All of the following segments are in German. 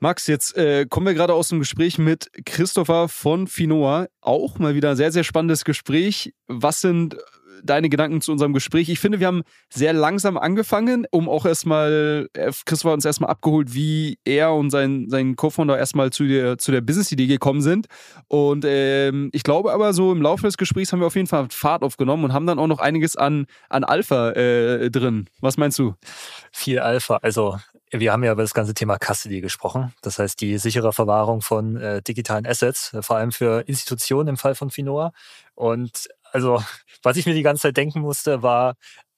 Max, jetzt äh, kommen wir gerade aus dem Gespräch mit Christopher von Finoa. Auch mal wieder ein sehr, sehr spannendes Gespräch. Was sind deine Gedanken zu unserem Gespräch? Ich finde, wir haben sehr langsam angefangen, um auch erstmal, äh, Christopher uns erstmal abgeholt, wie er und sein, sein Co-Founder erstmal zu der, zu der Business-Idee gekommen sind. Und ähm, ich glaube aber, so im Laufe des Gesprächs haben wir auf jeden Fall Fahrt aufgenommen und haben dann auch noch einiges an, an Alpha äh, drin. Was meinst du? Viel Alpha. Also wir haben ja über das ganze Thema Custody gesprochen. Das heißt, die sichere Verwahrung von äh, digitalen Assets, äh, vor allem für Institutionen im Fall von Finoa. Und also, was ich mir die ganze Zeit denken musste, war,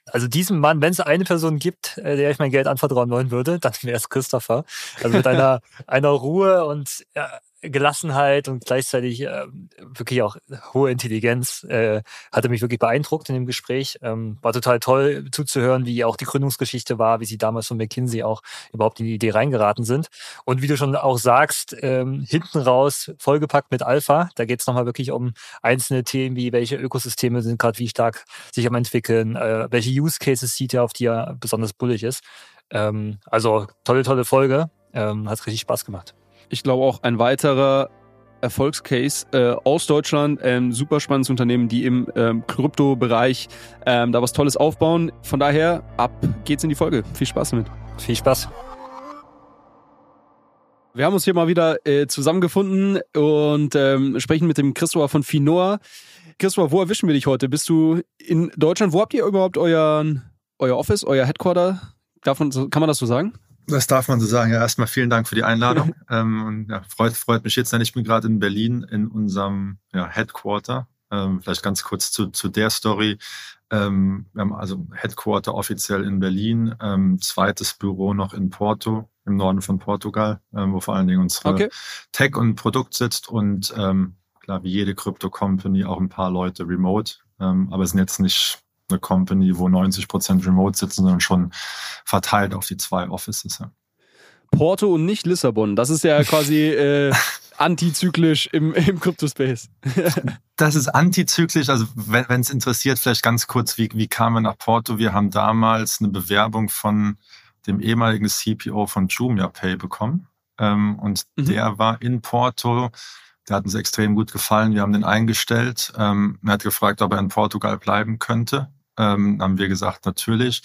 also diesem Mann, wenn es eine Person gibt, äh, der ich mein Geld anvertrauen wollen würde, dann wäre es Christopher. Also mit einer, einer Ruhe und ja, Gelassenheit und gleichzeitig äh, wirklich auch hohe Intelligenz äh, hatte mich wirklich beeindruckt in dem Gespräch. Ähm, war total toll zuzuhören, wie auch die Gründungsgeschichte war, wie sie damals von McKinsey auch überhaupt in die Idee reingeraten sind. Und wie du schon auch sagst, ähm, hinten raus vollgepackt mit Alpha. Da geht es nochmal wirklich um einzelne Themen, wie welche Ökosysteme sind gerade wie stark sich am entwickeln, äh, welche Use Cases sieht er, auf die er besonders bullig ist. Ähm, also tolle, tolle Folge. Ähm, hat richtig Spaß gemacht ich glaube auch ein weiterer Erfolgscase äh, aus Deutschland. Ähm, super spannendes Unternehmen, die im ähm, Krypto-Bereich ähm, da was Tolles aufbauen. Von daher, ab geht's in die Folge. Viel Spaß damit. Viel Spaß. Wir haben uns hier mal wieder äh, zusammengefunden und ähm, sprechen mit dem Christopher von Finoa. Christopher, wo erwischen wir dich heute? Bist du in Deutschland? Wo habt ihr überhaupt euren, euer Office, euer Headquarter? Man, kann man das so sagen? Das darf man so sagen. Ja, erstmal vielen Dank für die Einladung. ähm, ja, freut, freut mich jetzt. Ich bin gerade in Berlin in unserem ja, Headquarter. Ähm, vielleicht ganz kurz zu, zu der Story. Ähm, wir haben also Headquarter offiziell in Berlin, ähm, zweites Büro noch in Porto, im Norden von Portugal, ähm, wo vor allen Dingen unsere okay. Tech und Produkt sitzt und ähm, klar, wie jede Crypto-Company auch ein paar Leute remote. Ähm, aber es sind jetzt nicht eine Company, wo 90 Prozent remote sitzen, sondern schon verteilt auf die zwei Offices. Ja. Porto und nicht Lissabon. Das ist ja quasi äh, antizyklisch im, im Crypto-Space. das ist antizyklisch. Also wenn es interessiert, vielleicht ganz kurz, wie, wie kamen wir nach Porto? Wir haben damals eine Bewerbung von dem ehemaligen CPO von Jumia Pay bekommen. Ähm, und mhm. der war in Porto der hat uns extrem gut gefallen. Wir haben den eingestellt. Ähm, er hat gefragt, ob er in Portugal bleiben könnte. Ähm, haben wir gesagt, natürlich.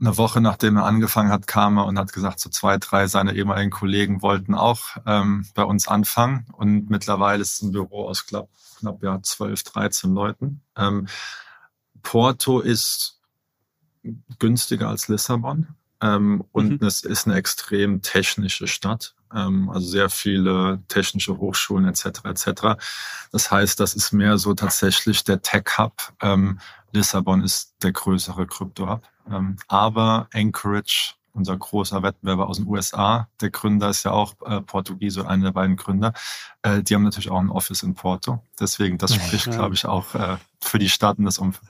Eine Woche nachdem er angefangen hat, kam er und hat gesagt, so zwei, drei seiner ehemaligen Kollegen wollten auch ähm, bei uns anfangen. Und mittlerweile ist es ein Büro aus knapp, knapp ja, 12, 13 Leuten. Ähm, Porto ist günstiger als Lissabon. Ähm, und mhm. es ist eine extrem technische Stadt ähm, also sehr viele technische Hochschulen etc. etc. Das heißt, das ist mehr so tatsächlich der Tech-Hub. Ähm, Lissabon ist der größere Krypto-Hub. Ähm, aber Anchorage, unser großer Wettbewerber aus den USA, der Gründer ist ja auch äh, Portugiese, einer der beiden Gründer, äh, die haben natürlich auch ein Office in Porto. Deswegen, das spricht, ja. glaube ich, auch äh, für die Stadt und das Umfeld.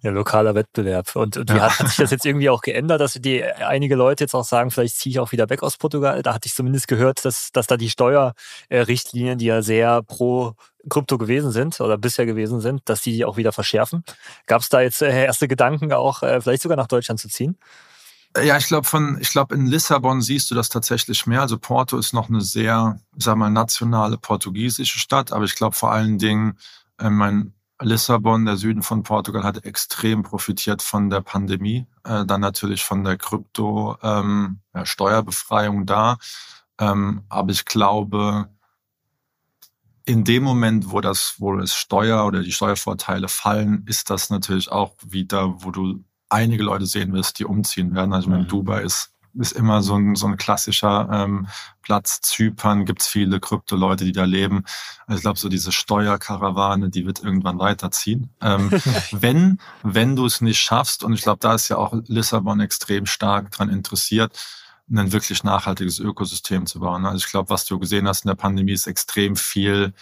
Ja, lokaler Wettbewerb. Und, und wie ja. hat, hat, sich das jetzt irgendwie auch geändert, dass die einige Leute jetzt auch sagen, vielleicht ziehe ich auch wieder weg aus Portugal? Da hatte ich zumindest gehört, dass, dass da die Steuerrichtlinien, die ja sehr pro Krypto gewesen sind oder bisher gewesen sind, dass die auch wieder verschärfen. Gab es da jetzt äh, erste Gedanken, auch äh, vielleicht sogar nach Deutschland zu ziehen? Ja, ich glaube von, ich glaube in Lissabon siehst du das tatsächlich mehr. Also Porto ist noch eine sehr, sag mal, nationale portugiesische Stadt, aber ich glaube vor allen Dingen, äh, mein Lissabon, der Süden von Portugal, hat extrem profitiert von der Pandemie, äh, dann natürlich von der Krypto-Steuerbefreiung ähm, ja, da. Ähm, aber ich glaube, in dem Moment, wo das, wo das Steuer oder die Steuervorteile fallen, ist das natürlich auch wieder, wo du einige Leute sehen wirst, die umziehen werden. Also mhm. in Dubai ist ist immer so ein, so ein klassischer ähm, Platz. Zypern gibt's viele Krypto-Leute, die da leben. Also ich glaube, so diese Steuerkarawane, die wird irgendwann weiterziehen. Ähm, wenn wenn du es nicht schaffst, und ich glaube, da ist ja auch Lissabon extrem stark dran interessiert, ein wirklich nachhaltiges Ökosystem zu bauen. Also ich glaube, was du gesehen hast in der Pandemie, ist extrem viel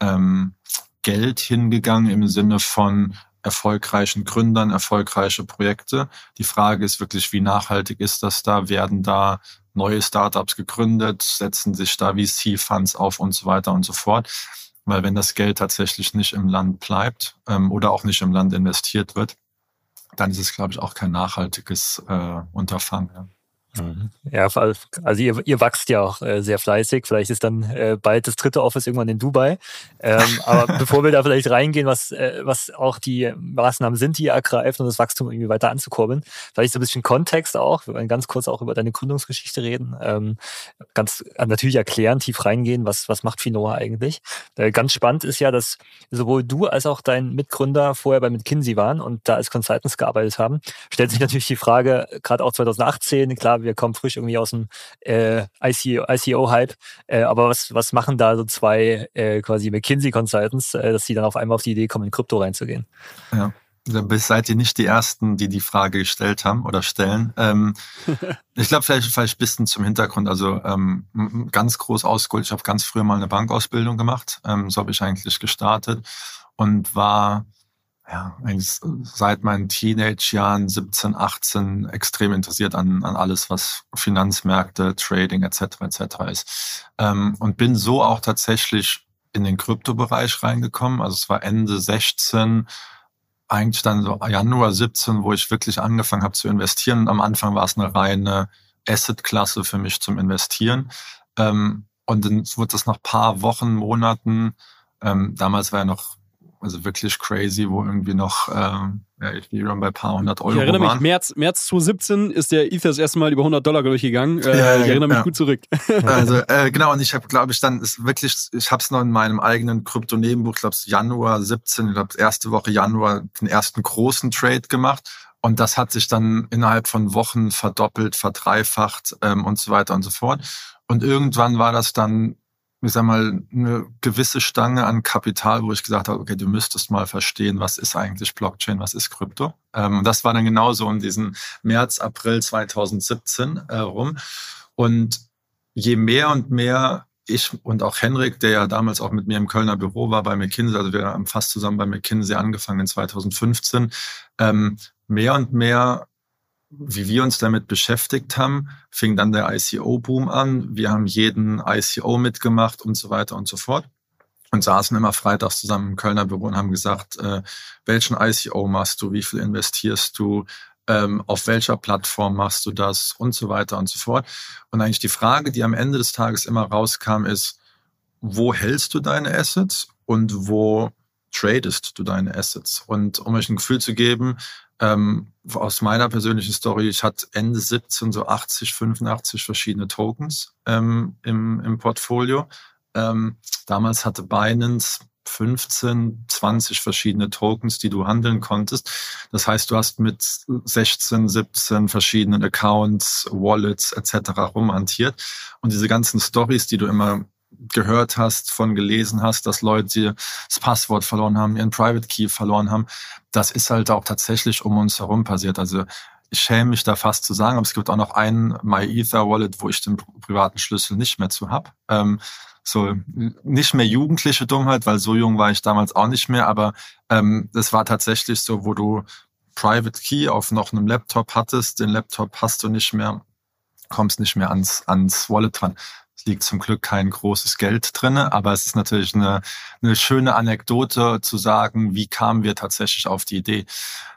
ähm, Geld hingegangen im Sinne von erfolgreichen Gründern, erfolgreiche Projekte. Die Frage ist wirklich, wie nachhaltig ist das da? Werden da neue Startups gegründet? Setzen sich da VC-Funds auf und so weiter und so fort? Weil wenn das Geld tatsächlich nicht im Land bleibt ähm, oder auch nicht im Land investiert wird, dann ist es, glaube ich, auch kein nachhaltiges äh, Unterfangen. Ja. Mhm. Ja, also ihr, ihr wachst ja auch äh, sehr fleißig. Vielleicht ist dann äh, bald das dritte Office irgendwann in Dubai. Ähm, aber bevor wir da vielleicht reingehen, was, äh, was auch die Maßnahmen sind, die ihr ergreift, um das Wachstum irgendwie weiter anzukurbeln, vielleicht so ein bisschen Kontext auch. Wir wollen ganz kurz auch über deine Gründungsgeschichte reden. Ähm, ganz äh, natürlich erklären, tief reingehen, was, was macht Finoa eigentlich. Äh, ganz spannend ist ja, dass sowohl du als auch dein Mitgründer vorher bei McKinsey waren und da als Consultants gearbeitet haben. Stellt sich natürlich die Frage, gerade auch 2018, klar, wir kommen frisch irgendwie aus dem äh, ICO-Hype. Äh, aber was, was machen da so zwei äh, quasi McKinsey-Consultants, äh, dass sie dann auf einmal auf die Idee kommen, in Krypto reinzugehen? Ja. Dann seid ihr nicht die Ersten, die die Frage gestellt haben oder stellen. Ähm, ich glaube, vielleicht, vielleicht ein bisschen zum Hintergrund. Also ähm, ganz groß ausgeholt. Ich habe ganz früher mal eine Bankausbildung gemacht. Ähm, so habe ich eigentlich gestartet und war ja, eigentlich seit meinen Teenage-Jahren 17, 18 extrem interessiert an, an alles, was Finanzmärkte, Trading etc. etc. ist. Ähm, und bin so auch tatsächlich in den Kryptobereich reingekommen. Also es war Ende 16, eigentlich dann so Januar 17, wo ich wirklich angefangen habe zu investieren. Und am Anfang war es eine reine Asset-Klasse für mich zum Investieren. Ähm, und dann wurde das nach paar Wochen, Monaten, ähm, damals war ja noch also wirklich crazy, wo irgendwie noch ähm, ja, Ethereum bei paar hundert Euro Ich erinnere waren. mich, März, März 2017 ist der Ether das erste Mal über 100 Dollar durchgegangen. Äh, ja, ich erinnere mich ja. gut zurück. Also äh, genau, und ich habe, glaube ich, dann ist wirklich, ich habe es noch in meinem eigenen Krypto-Nebenbuch, ich glaube Januar 17, ich glaube erste Woche Januar den ersten großen Trade gemacht. Und das hat sich dann innerhalb von Wochen verdoppelt, verdreifacht ähm, und so weiter und so fort. Und irgendwann war das dann ich sag mal, eine gewisse Stange an Kapital, wo ich gesagt habe, okay, du müsstest mal verstehen, was ist eigentlich Blockchain, was ist Krypto. Ähm, das war dann genauso in diesen März, April 2017 äh, rum. Und je mehr und mehr ich und auch Henrik, der ja damals auch mit mir im Kölner Büro war bei McKinsey, also wir haben fast zusammen bei McKinsey angefangen in 2015, ähm, mehr und mehr wie wir uns damit beschäftigt haben, fing dann der ICO-Boom an. Wir haben jeden ICO mitgemacht und so weiter und so fort. Und saßen immer freitags zusammen im Kölner Büro und haben gesagt, äh, welchen ICO machst du, wie viel investierst du, ähm, auf welcher Plattform machst du das und so weiter und so fort. Und eigentlich die Frage, die am Ende des Tages immer rauskam, ist, wo hältst du deine Assets und wo tradest du deine Assets? Und um euch ein Gefühl zu geben, ähm, aus meiner persönlichen Story, ich hatte Ende 17 so 80, 85 verschiedene Tokens ähm, im, im Portfolio. Ähm, damals hatte Binance 15, 20 verschiedene Tokens, die du handeln konntest. Das heißt, du hast mit 16, 17 verschiedenen Accounts, Wallets etc. rumhantiert. Und diese ganzen Stories, die du immer gehört hast, von gelesen hast, dass Leute das Passwort verloren haben, ihren Private Key verloren haben, das ist halt auch tatsächlich um uns herum passiert. Also ich schäme mich da fast zu sagen, aber es gibt auch noch einen MyEther-Wallet, wo ich den privaten Schlüssel nicht mehr zu hab. Ähm, so nicht mehr jugendliche Dummheit, weil so jung war ich damals auch nicht mehr, aber ähm, das war tatsächlich so, wo du Private Key auf noch einem Laptop hattest, den Laptop hast du nicht mehr, kommst nicht mehr ans, ans Wallet dran. Es liegt zum Glück kein großes Geld drinne, aber es ist natürlich eine, eine schöne Anekdote zu sagen, wie kamen wir tatsächlich auf die Idee.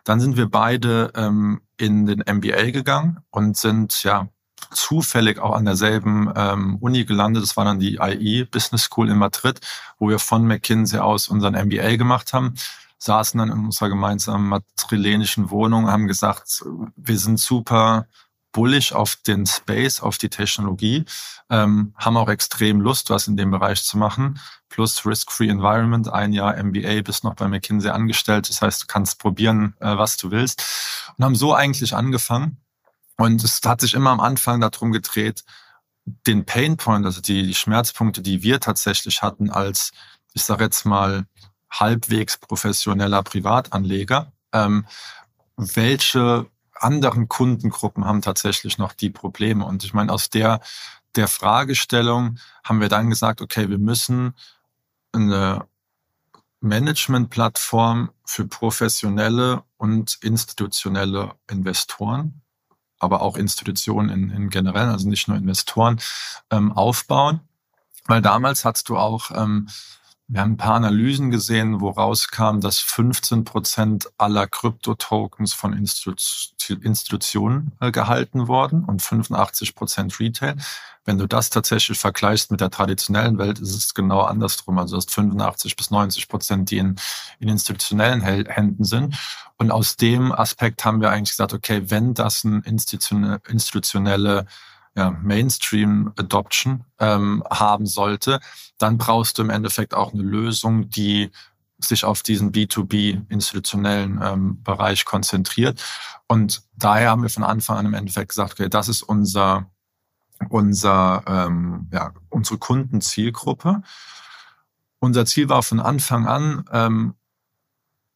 Dann sind wir beide ähm, in den MBA gegangen und sind ja zufällig auch an derselben ähm, Uni gelandet. Das war dann die IE Business School in Madrid, wo wir von McKinsey aus unseren MBA gemacht haben saßen dann in unserer gemeinsamen madrilenischen Wohnung, haben gesagt, wir sind super bullish auf den Space, auf die Technologie, ähm, haben auch extrem Lust, was in dem Bereich zu machen. Plus Risk-Free Environment, ein Jahr MBA, bist noch bei McKinsey angestellt. Das heißt, du kannst probieren, äh, was du willst. Und haben so eigentlich angefangen. Und es hat sich immer am Anfang darum gedreht, den Painpoint, also die, die Schmerzpunkte, die wir tatsächlich hatten als, ich sage jetzt mal, halbwegs professioneller Privatanleger, ähm, welche anderen Kundengruppen haben tatsächlich noch die Probleme? Und ich meine, aus der, der Fragestellung haben wir dann gesagt, okay, wir müssen eine Managementplattform für professionelle und institutionelle Investoren aber auch Institutionen in, in generell, also nicht nur Investoren, ähm, aufbauen. Weil damals hast du auch, ähm, wir haben ein paar Analysen gesehen, wo rauskam, dass 15 Prozent aller Krypto-Tokens von Institu Institutionen äh, gehalten wurden und 85 Prozent Retail. Wenn du das tatsächlich vergleichst mit der traditionellen Welt, ist es genau andersrum. Also du hast 85 bis 90 Prozent, die in, in institutionellen Händen sind. Und aus dem Aspekt haben wir eigentlich gesagt, okay, wenn das ein institutionelle ja, Mainstream-Adoption ähm, haben sollte, dann brauchst du im Endeffekt auch eine Lösung, die sich auf diesen B2B-institutionellen ähm, Bereich konzentriert. Und daher haben wir von Anfang an im Endeffekt gesagt, okay, das ist unser unser, ähm, ja, unsere Kundenzielgruppe. Unser Ziel war von Anfang an, ähm,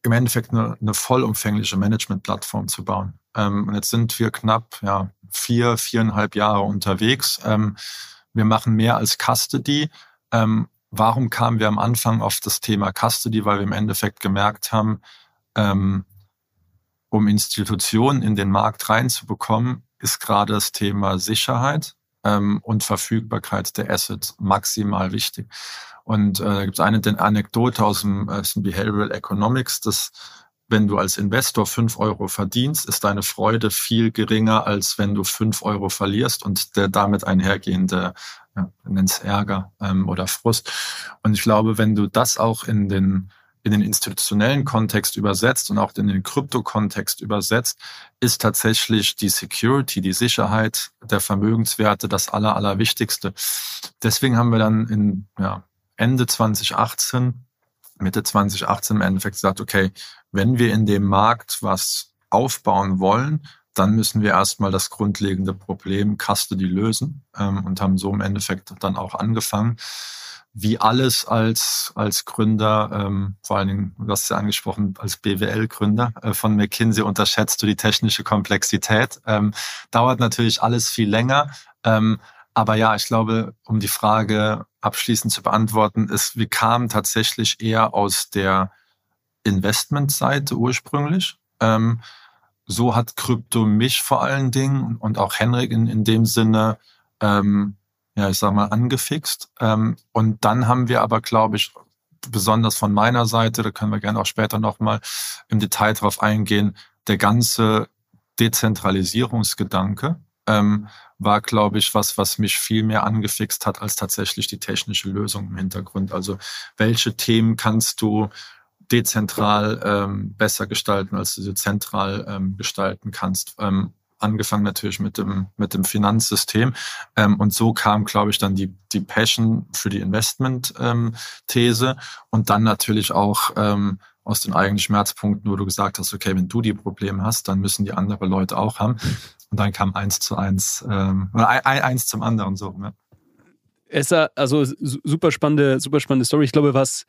im Endeffekt eine, eine vollumfängliche Management-Plattform zu bauen. Ähm, und jetzt sind wir knapp ja, vier, viereinhalb Jahre unterwegs. Ähm, wir machen mehr als Custody. Ähm, warum kamen wir am Anfang auf das Thema Custody? Weil wir im Endeffekt gemerkt haben, ähm, um Institutionen in den Markt reinzubekommen, ist gerade das Thema Sicherheit ähm, und Verfügbarkeit der Assets maximal wichtig. Und äh, da gibt es eine Anekdote aus dem, aus dem Behavioral Economics, dass wenn du als Investor fünf Euro verdienst, ist deine Freude viel geringer, als wenn du fünf Euro verlierst und der damit einhergehende, ja, nenn's Ärger ähm, oder Frust. Und ich glaube, wenn du das auch in den in den institutionellen Kontext übersetzt und auch in den Krypto-Kontext übersetzt, ist tatsächlich die Security, die Sicherheit der Vermögenswerte das Aller, Allerwichtigste. Deswegen haben wir dann in ja, Ende 2018, Mitte 2018 im Endeffekt gesagt, okay, wenn wir in dem Markt was aufbauen wollen, dann müssen wir erstmal das grundlegende Problem Custody lösen ähm, und haben so im Endeffekt dann auch angefangen wie alles als, als Gründer, ähm, vor allen Dingen, du hast es ja angesprochen, als BWL-Gründer äh, von McKinsey unterschätzt du die technische Komplexität. Ähm, dauert natürlich alles viel länger. Aber ja, ich glaube, um die Frage abschließend zu beantworten, ist, wir kamen tatsächlich eher aus der Investmentseite ursprünglich. Ähm, so hat Krypto mich vor allen Dingen und auch Henrik in, in dem Sinne ähm, ja, ich sag mal, angefixt. Ähm, und dann haben wir aber, glaube ich, besonders von meiner Seite, da können wir gerne auch später nochmal im Detail drauf eingehen, der ganze Dezentralisierungsgedanke ähm, war, glaube ich, was, was mich viel mehr angefixt hat als tatsächlich die technische Lösung im Hintergrund. Also welche Themen kannst du dezentral ähm, besser gestalten, als du sie zentral ähm, gestalten kannst? Ähm, angefangen natürlich mit dem, mit dem Finanzsystem. Ähm, und so kam, glaube ich, dann die, die Passion für die Investment-These ähm, und dann natürlich auch ähm, aus den eigenen Schmerzpunkten, wo du gesagt hast, okay, wenn du die Probleme hast, dann müssen die andere Leute auch haben. Und dann kam eins zu eins, ähm, oder eins zum anderen so. Ja. Esther, also super spannende, super spannende Story. Ich glaube, was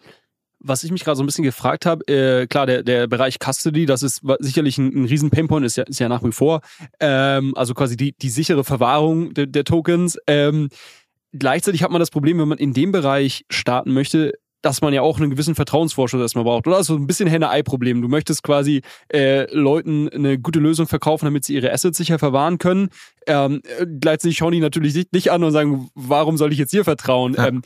was ich mich gerade so ein bisschen gefragt habe, äh, klar, der, der Bereich Custody, das ist sicherlich ein, ein riesen Painpoint, ist ja, ist ja nach wie vor. Ähm, also quasi die, die sichere Verwahrung der, der Tokens. Ähm, gleichzeitig hat man das Problem, wenn man in dem Bereich starten möchte, dass man ja auch einen gewissen Vertrauensvorschuss erstmal braucht. Oder also ein bisschen Henne-Ei-Problem. Du möchtest quasi äh, Leuten eine gute Lösung verkaufen, damit sie ihre Assets sicher verwahren können. Ähm, äh, gleichzeitig schauen die natürlich nicht an und sagen, warum soll ich jetzt hier vertrauen? Ja. Ähm,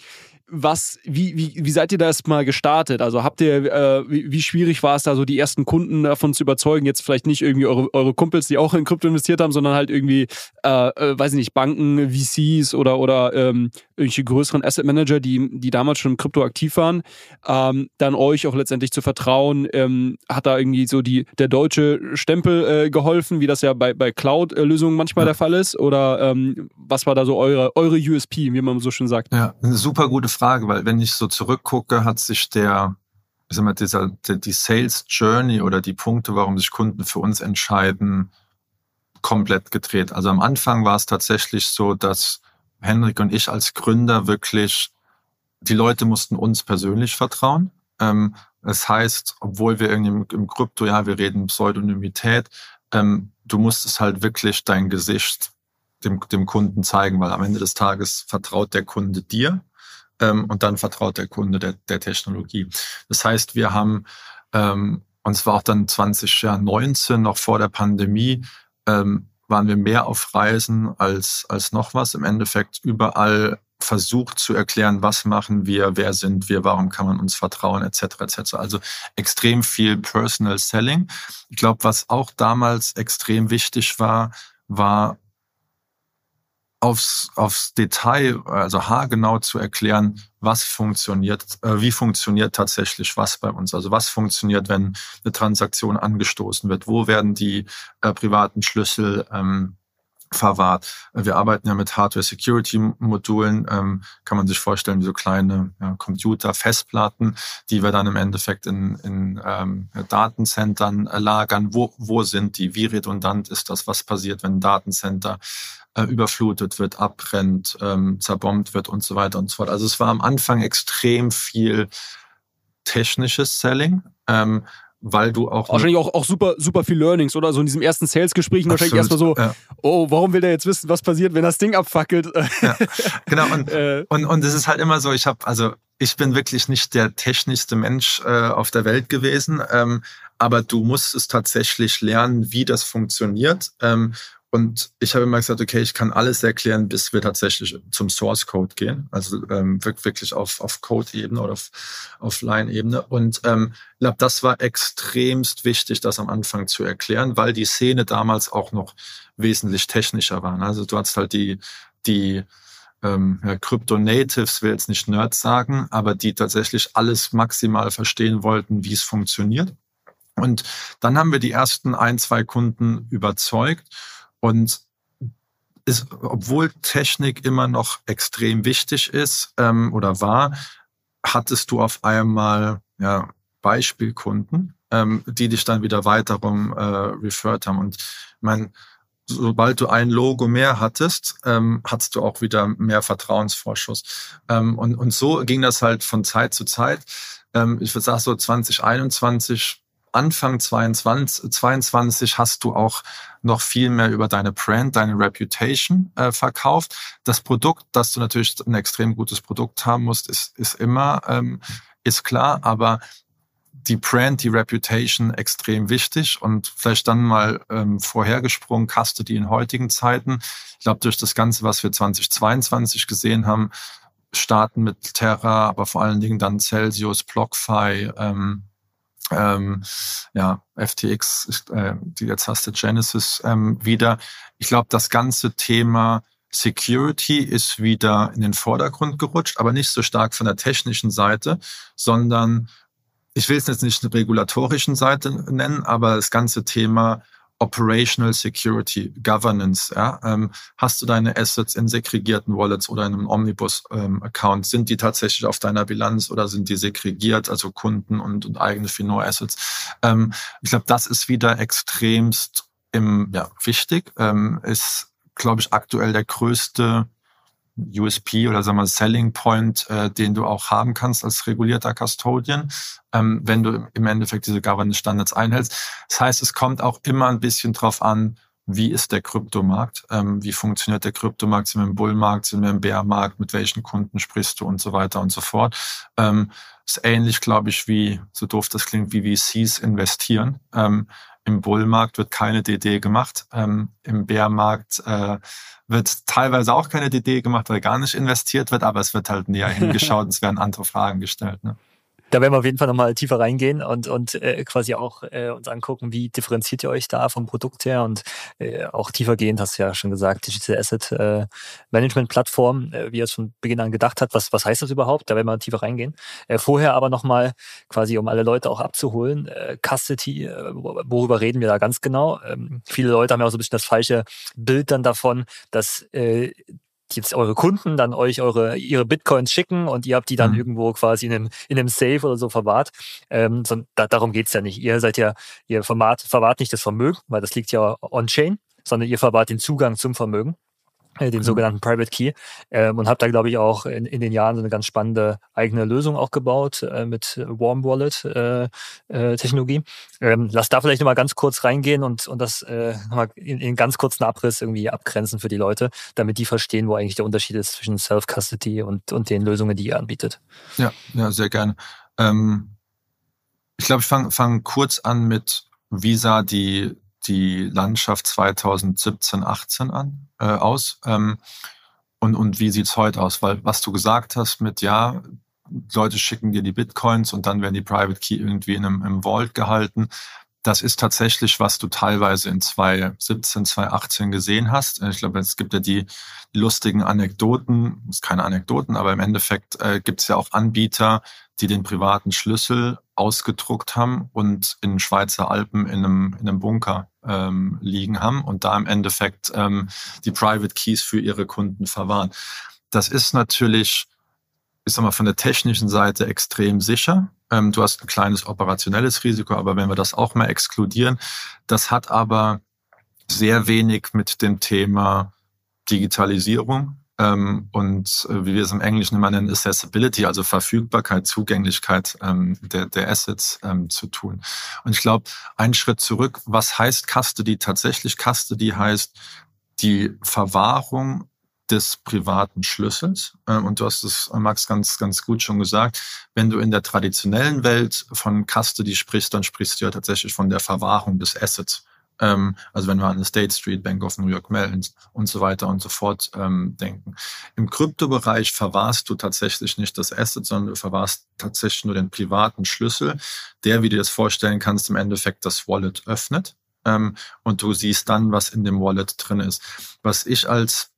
was, wie, wie, wie seid ihr das mal gestartet? Also habt ihr, äh, wie, wie, schwierig war es da so, die ersten Kunden davon zu überzeugen? Jetzt vielleicht nicht irgendwie eure, eure Kumpels, die auch in Krypto investiert haben, sondern halt irgendwie, äh, äh, weiß ich nicht, Banken, VCs oder, oder ähm, irgendwelche größeren Asset Manager, die, die damals schon in Krypto aktiv waren, ähm, dann euch auch letztendlich zu vertrauen. Ähm, hat da irgendwie so die, der deutsche Stempel äh, geholfen, wie das ja bei, bei Cloud-Lösungen manchmal ja. der Fall ist? Oder ähm, was war da so eure, eure USP, wie man so schön sagt? Ja, eine super gute Frage. Frage, weil wenn ich so zurückgucke, hat sich der, ich sag mal, dieser, die Sales Journey oder die Punkte, warum sich Kunden für uns entscheiden, komplett gedreht. Also am Anfang war es tatsächlich so, dass Henrik und ich als Gründer wirklich, die Leute mussten uns persönlich vertrauen. Ähm, das heißt, obwohl wir irgendwie im, Krypto, ja, wir reden Pseudonymität, ähm, du musstest halt wirklich dein Gesicht dem, dem Kunden zeigen, weil am Ende des Tages vertraut der Kunde dir ähm, und dann vertraut der Kunde der, der Technologie. Das heißt, wir haben, ähm, und es war auch dann 2019, noch vor der Pandemie, ähm, waren wir mehr auf Reisen als, als noch was. Im Endeffekt überall versucht zu erklären, was machen wir, wer sind wir, warum kann man uns vertrauen, etc. etc. Also extrem viel Personal Selling. Ich glaube, was auch damals extrem wichtig war, war aufs, aufs Detail, also haargenau zu erklären, was funktioniert, äh, wie funktioniert tatsächlich was bei uns. Also was funktioniert, wenn eine Transaktion angestoßen wird, wo werden die äh, privaten Schlüssel ähm, verwahrt. Wir arbeiten ja mit Hardware-Security-Modulen, ähm, kann man sich vorstellen wie so kleine ja, Computer, Festplatten, die wir dann im Endeffekt in, in ähm, Datencentern lagern. Wo, wo sind die? Wie redundant ist das? Was passiert, wenn ein Datencenter äh, überflutet wird, abbrennt, ähm, zerbombt wird und so weiter und so fort. Also es war am Anfang extrem viel technisches Selling. Ähm, weil du auch. Wahrscheinlich auch, auch super, super viel Learnings, oder? So in diesem ersten Sales-Gespräch wahrscheinlich erstmal so, ja. oh, warum will der jetzt wissen, was passiert, wenn das Ding abfackelt? Ja, genau. Und, äh. und, und es ist halt immer so, ich habe, also ich bin wirklich nicht der technischste Mensch äh, auf der Welt gewesen, ähm, aber du musst es tatsächlich lernen, wie das funktioniert. Ähm, und ich habe immer gesagt, okay, ich kann alles erklären, bis wir tatsächlich zum Source Code gehen, also ähm, wirklich auf, auf Code-Ebene oder auf, auf Line-Ebene. Und ähm, ich glaube, das war extremst wichtig, das am Anfang zu erklären, weil die Szene damals auch noch wesentlich technischer war. Also du hast halt die, die ähm, ja, Crypto-Natives, will jetzt nicht Nerds sagen, aber die tatsächlich alles maximal verstehen wollten, wie es funktioniert. Und dann haben wir die ersten ein, zwei Kunden überzeugt und ist, obwohl Technik immer noch extrem wichtig ist ähm, oder war, hattest du auf einmal ja, Beispielkunden, ähm, die dich dann wieder weiterum äh, referred haben. Und mein, sobald du ein Logo mehr hattest, ähm, hattest du auch wieder mehr Vertrauensvorschuss. Ähm, und, und so ging das halt von Zeit zu Zeit. Ähm, ich würde sagen, so 2021 Anfang 22, 22 hast du auch noch viel mehr über deine Brand, deine Reputation äh, verkauft. Das Produkt, dass du natürlich ein extrem gutes Produkt haben musst, ist, ist immer, ähm, ist klar, aber die Brand, die Reputation extrem wichtig und vielleicht dann mal ähm, vorhergesprungen, Custody in heutigen Zeiten. Ich glaube, durch das Ganze, was wir 2022 gesehen haben, starten mit Terra, aber vor allen Dingen dann Celsius, BlockFi, ähm, ähm, ja, FTX, äh, die jetzt hast du Genesis ähm, wieder. Ich glaube, das ganze Thema Security ist wieder in den Vordergrund gerutscht, aber nicht so stark von der technischen Seite, sondern ich will es jetzt nicht eine regulatorischen Seite nennen, aber das ganze Thema Operational Security, Governance. Ja? Ähm, hast du deine Assets in segregierten Wallets oder in einem Omnibus-Account? Ähm, sind die tatsächlich auf deiner Bilanz oder sind die segregiert, also Kunden und, und eigene Finor-Assets? Ähm, ich glaube, das ist wieder extremst im, ja, wichtig. Ähm, ist, glaube ich, aktuell der größte USP oder sagen wir Selling Point, äh, den du auch haben kannst als regulierter Custodian, ähm, wenn du im Endeffekt diese Governance Standards einhältst. Das heißt, es kommt auch immer ein bisschen drauf an, wie ist der Kryptomarkt, ähm, wie funktioniert der Kryptomarkt, sind wir im Bullmarkt, sind wir im Bärmarkt, mit welchen Kunden sprichst du und so weiter und so fort. Ähm, ist ähnlich, glaube ich, wie, so doof das klingt, wie VCs investieren. Ähm, Im Bullmarkt wird keine DD gemacht. Ähm, Im Bärmarkt äh, wird teilweise auch keine DD gemacht, weil gar nicht investiert wird, aber es wird halt näher hingeschaut und es werden andere Fragen gestellt. Ne? Da werden wir auf jeden Fall nochmal tiefer reingehen und, und äh, quasi auch äh, uns angucken, wie differenziert ihr euch da vom Produkt her und äh, auch tiefer gehend, hast du ja schon gesagt, Digital Asset äh, Management Plattform, äh, wie er es von Beginn an gedacht hat. Was, was heißt das überhaupt? Da werden wir tiefer reingehen. Äh, vorher aber nochmal quasi, um alle Leute auch abzuholen, äh, Custody, äh, worüber reden wir da ganz genau? Ähm, viele Leute haben ja auch so ein bisschen das falsche Bild dann davon, dass äh, jetzt eure Kunden dann euch eure ihre Bitcoins schicken und ihr habt die dann mhm. irgendwo quasi in einem, in einem Safe oder so verwahrt. Ähm, so, da, darum geht's ja nicht. Ihr seid ja, ihr verwahrt, verwahrt nicht das Vermögen, weil das liegt ja on-chain. sondern ihr verwahrt den Zugang zum Vermögen den Mhm. sogenannten Private Key ähm, und habe da glaube ich auch in, in den Jahren so eine ganz spannende eigene Lösung auch gebaut äh, mit Warm Wallet äh, äh, Technologie. Ähm, lass da vielleicht nochmal ganz kurz reingehen und, und das äh, nochmal in, in ganz kurzen Abriss irgendwie abgrenzen für die Leute, damit die verstehen, wo eigentlich der Unterschied ist zwischen Self-Custody und, und den Lösungen, die ihr anbietet. Ja, ja, sehr gerne. Ähm, ich glaube, ich fange fang kurz an mit, wie sah die, die Landschaft 2017, 18 an, äh, aus? Ähm, und, und wie sieht's heute aus? Weil was du gesagt hast mit, ja, Leute schicken dir die Bitcoins und dann werden die Private Key irgendwie in einem im Vault gehalten. Das ist tatsächlich, was du teilweise in 2017, 2018 gesehen hast. Ich glaube, es gibt ja die, die lustigen Anekdoten, ist keine Anekdoten, aber im Endeffekt äh, gibt es ja auch Anbieter, die den privaten Schlüssel ausgedruckt haben und in Schweizer Alpen in einem, in einem Bunker ähm, liegen haben und da im Endeffekt ähm, die Private Keys für ihre Kunden verwahren. Das ist natürlich, ich sag mal, von der technischen Seite extrem sicher. Ähm, du hast ein kleines operationelles Risiko, aber wenn wir das auch mal exkludieren, das hat aber sehr wenig mit dem Thema Digitalisierung und äh, wie wir es im Englischen immer nennen, Accessibility, also Verfügbarkeit, Zugänglichkeit ähm, der, der Assets ähm, zu tun. Und ich glaube, einen Schritt zurück, was heißt Custody tatsächlich? Custody heißt die Verwahrung des privaten Schlüssels. Ähm, Und du hast es, Max, ganz, ganz gut schon gesagt. Wenn du in der traditionellen Welt von Custody sprichst, dann sprichst du ja tatsächlich von der Verwahrung des Assets. Ähm, Also wenn wir an eine State Street, Bank of New York Mellon und so weiter und so fort ähm, denken. Im Kryptobereich verwahrst du tatsächlich nicht das Asset, sondern du verwahrst tatsächlich nur den privaten Schlüssel, der, wie du dir das vorstellen kannst, im Endeffekt das Wallet öffnet. Ähm, Und du siehst dann, was in dem Wallet drin ist. Was ich als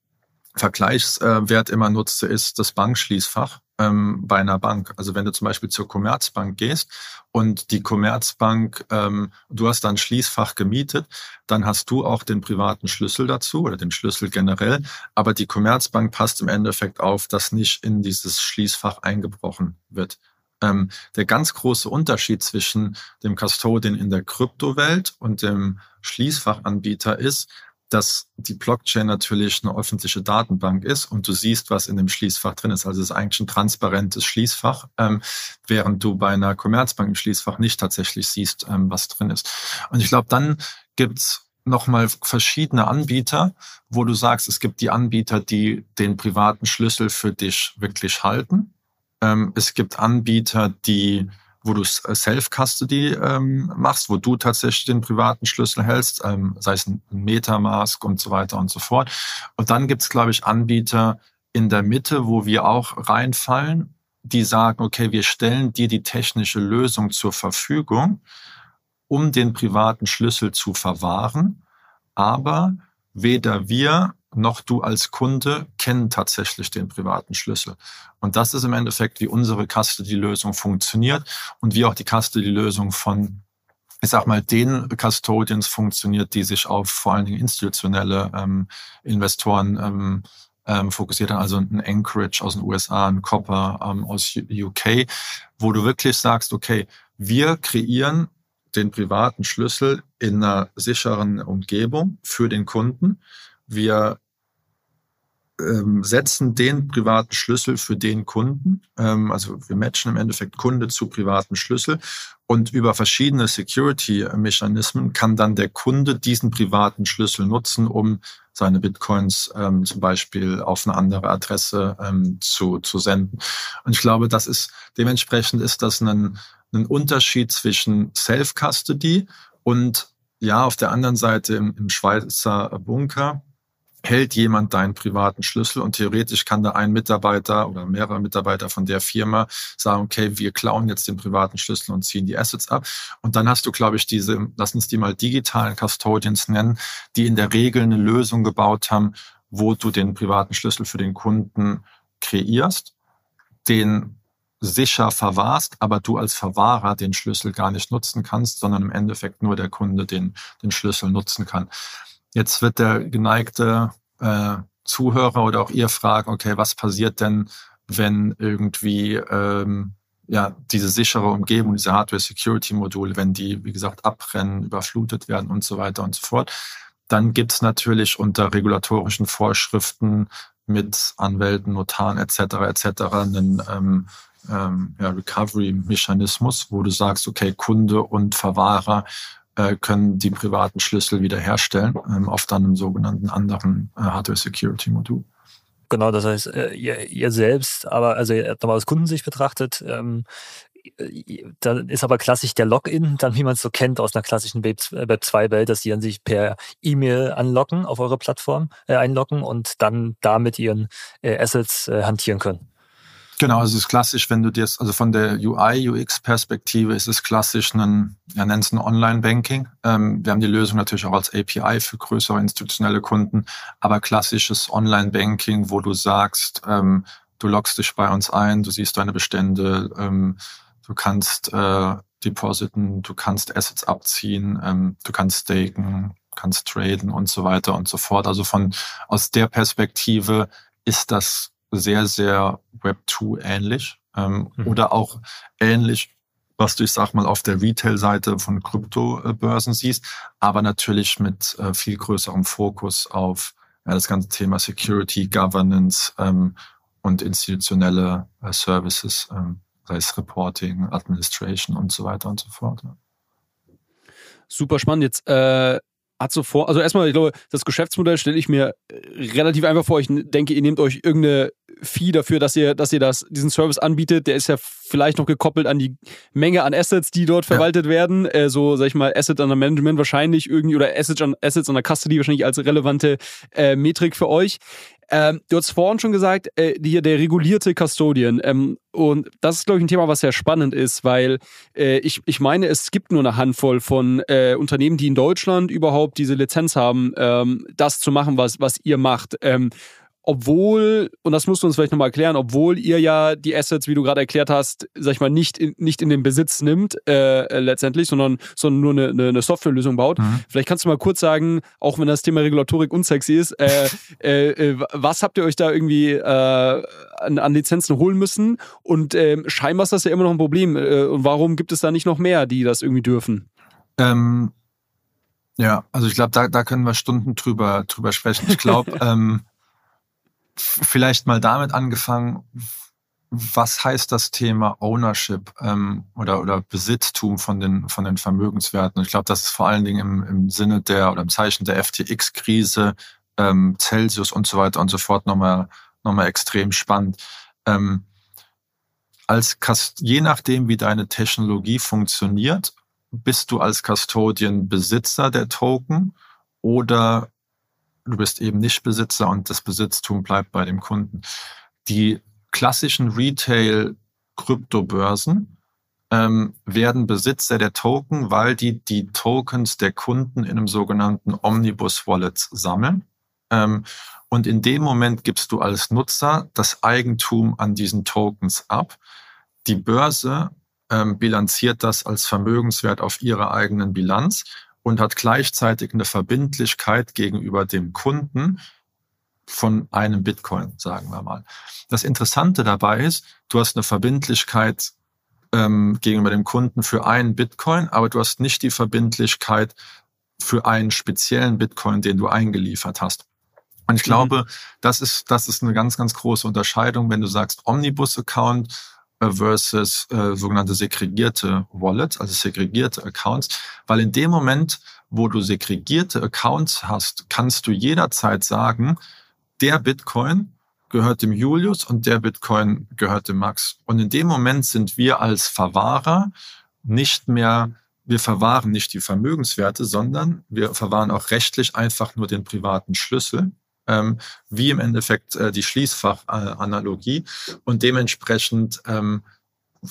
Vergleichswert immer nutze, ist das Bankschließfach ähm, bei einer Bank. Also wenn du zum Beispiel zur Commerzbank gehst und die Commerzbank, ähm, du hast dann Schließfach gemietet, dann hast du auch den privaten Schlüssel dazu oder den Schlüssel generell. Aber die Commerzbank passt im Endeffekt auf, dass nicht in dieses Schließfach eingebrochen wird. Ähm, der ganz große Unterschied zwischen dem Custodian in der Kryptowelt und dem Schließfachanbieter ist, dass die Blockchain natürlich eine öffentliche Datenbank ist und du siehst, was in dem Schließfach drin ist. Also es ist eigentlich ein transparentes Schließfach, ähm, während du bei einer Commerzbank im Schließfach nicht tatsächlich siehst, ähm, was drin ist. Und ich glaube, dann gibt's nochmal verschiedene Anbieter, wo du sagst, es gibt die Anbieter, die den privaten Schlüssel für dich wirklich halten. Ähm, es gibt Anbieter, die wo du Self-Custody ähm, machst, wo du tatsächlich den privaten Schlüssel hältst, ähm, sei es ein Metamask und so weiter und so fort. Und dann gibt's, glaube ich, Anbieter in der Mitte, wo wir auch reinfallen, die sagen, okay, wir stellen dir die technische Lösung zur Verfügung, um den privaten Schlüssel zu verwahren, aber weder wir noch du als Kunde kennen tatsächlich den privaten Schlüssel. Und das ist im Endeffekt, wie unsere Custody-Lösung funktioniert und wie auch die Custody-Lösung von, ich sag mal, den Custodians funktioniert, die sich auf vor allen Dingen institutionelle ähm, Investoren ähm, ähm, fokussiert haben, also ein Anchorage aus den USA, ein Copper ähm, aus UK, wo du wirklich sagst, okay, wir kreieren den privaten Schlüssel in einer sicheren Umgebung für den Kunden. Wir ähm, setzen den privaten Schlüssel für den Kunden. Ähm, also wir matchen im Endeffekt Kunde zu privaten Schlüssel. Und über verschiedene Security-Mechanismen kann dann der Kunde diesen privaten Schlüssel nutzen, um seine Bitcoins ähm, zum Beispiel auf eine andere Adresse ähm, zu, zu senden. Und ich glaube, das ist dementsprechend ist das ein, ein Unterschied zwischen Self-Custody und ja, auf der anderen Seite im, im Schweizer Bunker hält jemand deinen privaten Schlüssel und theoretisch kann da ein Mitarbeiter oder mehrere Mitarbeiter von der Firma sagen, okay, wir klauen jetzt den privaten Schlüssel und ziehen die Assets ab. Und dann hast du, glaube ich, diese, lass uns die mal digitalen Custodians nennen, die in der Regel eine Lösung gebaut haben, wo du den privaten Schlüssel für den Kunden kreierst, den sicher verwahrst, aber du als Verwahrer den Schlüssel gar nicht nutzen kannst, sondern im Endeffekt nur der Kunde den, den Schlüssel nutzen kann. Jetzt wird der geneigte äh, Zuhörer oder auch ihr fragen, okay, was passiert denn, wenn irgendwie ähm, ja diese sichere Umgebung, diese Hardware-Security-Module, wenn die, wie gesagt, abbrennen, überflutet werden und so weiter und so fort. Dann gibt's natürlich unter regulatorischen Vorschriften mit Anwälten, Notaren etc. etc. einen ähm, ähm, ja, Recovery-Mechanismus, wo du sagst, okay, Kunde und Verwahrer äh, können die privaten Schlüssel wiederherstellen ähm, auf dann einem sogenannten anderen äh, Hardware-Security-Modul. Genau, das heißt, äh, ihr, ihr selbst, aber also nochmal aus Kundensicht betrachtet, ähm, äh, da ist aber klassisch der Login, dann wie man es so kennt aus einer klassischen Web 2-Welt, dass die dann sich per E-Mail anlocken auf eure Plattform, äh, einloggen und dann damit ihren äh, Assets äh, hantieren können. Genau, also es ist klassisch, wenn du dir, also von der UI, UX-Perspektive ist es klassisch ein, ja, nennt es ein Online-Banking. Ähm, wir haben die Lösung natürlich auch als API für größere institutionelle Kunden, aber klassisches Online-Banking, wo du sagst, ähm, du loggst dich bei uns ein, du siehst deine Bestände, ähm, du kannst äh, depositen, du kannst Assets abziehen, ähm, du kannst staken, kannst traden und so weiter und so fort. Also von aus der Perspektive ist das sehr, sehr Web 2 ähnlich ähm, mhm. oder auch ähnlich, was du, ich sag mal, auf der Retail-Seite von Kryptobörsen siehst, aber natürlich mit äh, viel größerem Fokus auf ja, das ganze Thema Security, Governance ähm, und institutionelle äh, Services, ähm, sei es Reporting, Administration und so weiter und so fort. Ja. Super spannend. Jetzt äh, hat so vor, also erstmal, ich glaube, das Geschäftsmodell stelle ich mir äh, relativ einfach vor. Ich denke, ihr nehmt euch irgendeine Fee dafür, dass ihr, dass ihr das, diesen Service anbietet. Der ist ja vielleicht noch gekoppelt an die Menge an Assets, die dort verwaltet ja. werden. Äh, so, sag ich mal, Asset under Management wahrscheinlich irgendwie oder Assets, Assets under Custody wahrscheinlich als relevante äh, Metrik für euch. Ähm, du hast vorhin schon gesagt, äh, hier der regulierte Custodian. Ähm, und das ist, glaube ich, ein Thema, was sehr spannend ist, weil äh, ich, ich meine, es gibt nur eine Handvoll von äh, Unternehmen, die in Deutschland überhaupt diese Lizenz haben, ähm, das zu machen, was, was ihr macht. Ähm, obwohl, und das musst du uns vielleicht nochmal erklären, obwohl ihr ja die Assets, wie du gerade erklärt hast, sag ich mal, nicht in, nicht in den Besitz nimmt, äh, letztendlich, sondern, sondern nur eine, eine, eine Softwarelösung baut. Mhm. Vielleicht kannst du mal kurz sagen, auch wenn das Thema Regulatorik unsexy ist, äh, äh, äh, was habt ihr euch da irgendwie äh, an, an Lizenzen holen müssen? Und äh, scheinbar ist das ja immer noch ein Problem. Äh, und warum gibt es da nicht noch mehr, die das irgendwie dürfen? Ähm, ja, also ich glaube, da, da können wir Stunden drüber, drüber sprechen. Ich glaube, ähm, vielleicht mal damit angefangen, was heißt das Thema Ownership ähm, oder, oder Besitztum von den, von den Vermögenswerten? ich glaube, das ist vor allen Dingen im, im Sinne der oder im Zeichen der FTX-Krise, ähm, Celsius und so weiter und so fort nochmal, nochmal extrem spannend. Ähm, als je nachdem, wie deine Technologie funktioniert, bist du als Custodian Besitzer der Token oder du bist eben nicht Besitzer und das Besitztum bleibt bei dem Kunden. Die klassischen Retail-Kryptobörsen ähm, werden Besitzer der Token, weil die die Tokens der Kunden in einem sogenannten Omnibus-Wallet sammeln. Ähm, und in dem Moment gibst du als Nutzer das Eigentum an diesen Tokens ab. Die Börse ähm, bilanziert das als Vermögenswert auf ihrer eigenen Bilanz und hat gleichzeitig eine Verbindlichkeit gegenüber dem Kunden von einem Bitcoin, sagen wir mal. Das Interessante dabei ist, du hast eine Verbindlichkeit ähm, gegenüber dem Kunden für einen Bitcoin, aber du hast nicht die Verbindlichkeit für einen speziellen Bitcoin, den du eingeliefert hast. Und ich mhm. glaube, das ist, das ist eine ganz, ganz große Unterscheidung, wenn du sagst Omnibus-Account versus äh, sogenannte segregierte Wallets, also segregierte Accounts, weil in dem Moment, wo du segregierte Accounts hast, kannst du jederzeit sagen, der Bitcoin gehört dem Julius und der Bitcoin gehört dem Max. Und in dem Moment sind wir als Verwahrer nicht mehr, wir verwahren nicht die Vermögenswerte, sondern wir verwahren auch rechtlich einfach nur den privaten Schlüssel ähm, wie im Endeffekt äh, die Schließfachanalogie. Und dementsprechend ähm,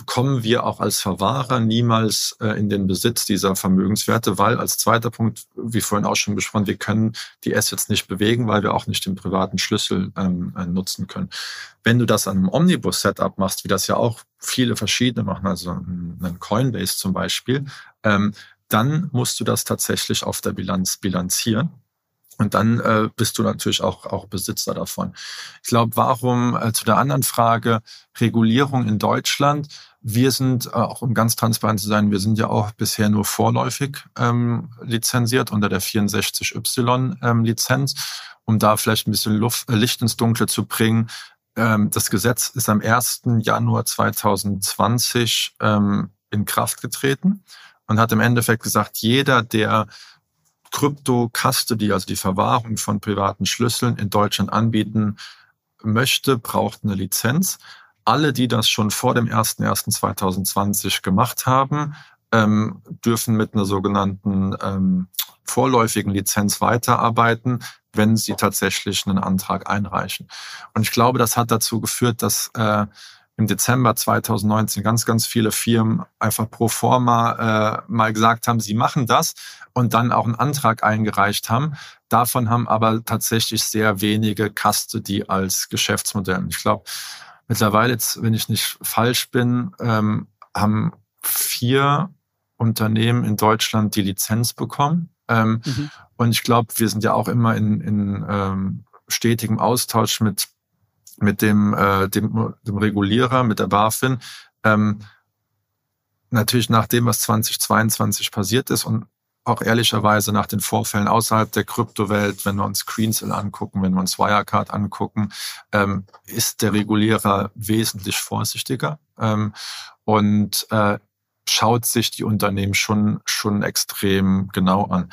kommen wir auch als Verwahrer niemals äh, in den Besitz dieser Vermögenswerte, weil als zweiter Punkt, wie vorhin auch schon besprochen, wir können die Assets nicht bewegen, weil wir auch nicht den privaten Schlüssel ähm, äh, nutzen können. Wenn du das an einem Omnibus-Setup machst, wie das ja auch viele verschiedene machen, also einen Coinbase zum Beispiel, ähm, dann musst du das tatsächlich auf der Bilanz bilanzieren. Und dann äh, bist du natürlich auch, auch Besitzer davon. Ich glaube, warum äh, zu der anderen Frage Regulierung in Deutschland? Wir sind, äh, auch um ganz transparent zu sein, wir sind ja auch bisher nur vorläufig ähm, lizenziert unter der 64Y-Lizenz, ähm, um da vielleicht ein bisschen Luft, äh, Licht ins Dunkle zu bringen. Ähm, das Gesetz ist am 1. Januar 2020 ähm, in Kraft getreten und hat im Endeffekt gesagt, jeder, der Krypto-Custody, also die Verwahrung von privaten Schlüsseln in Deutschland anbieten möchte, braucht eine Lizenz. Alle, die das schon vor dem 01.01.2020 gemacht haben, ähm, dürfen mit einer sogenannten ähm, vorläufigen Lizenz weiterarbeiten, wenn sie tatsächlich einen Antrag einreichen. Und ich glaube, das hat dazu geführt, dass äh, im Dezember 2019 ganz, ganz viele Firmen einfach pro forma äh, mal gesagt haben, sie machen das und dann auch einen Antrag eingereicht haben. Davon haben aber tatsächlich sehr wenige Custody als Geschäftsmodell. Ich glaube, mittlerweile, jetzt, wenn ich nicht falsch bin, ähm, haben vier Unternehmen in Deutschland die Lizenz bekommen. Ähm, mhm. Und ich glaube, wir sind ja auch immer in, in ähm, stetigem Austausch mit mit dem, äh, dem, dem Regulierer, mit der BaFin. Ähm, natürlich nach dem, was 2022 passiert ist und auch ehrlicherweise nach den Vorfällen außerhalb der Kryptowelt, wenn wir uns Screensell angucken, wenn wir uns Wirecard angucken, ähm, ist der Regulierer wesentlich vorsichtiger ähm, und äh, schaut sich die Unternehmen schon, schon extrem genau an.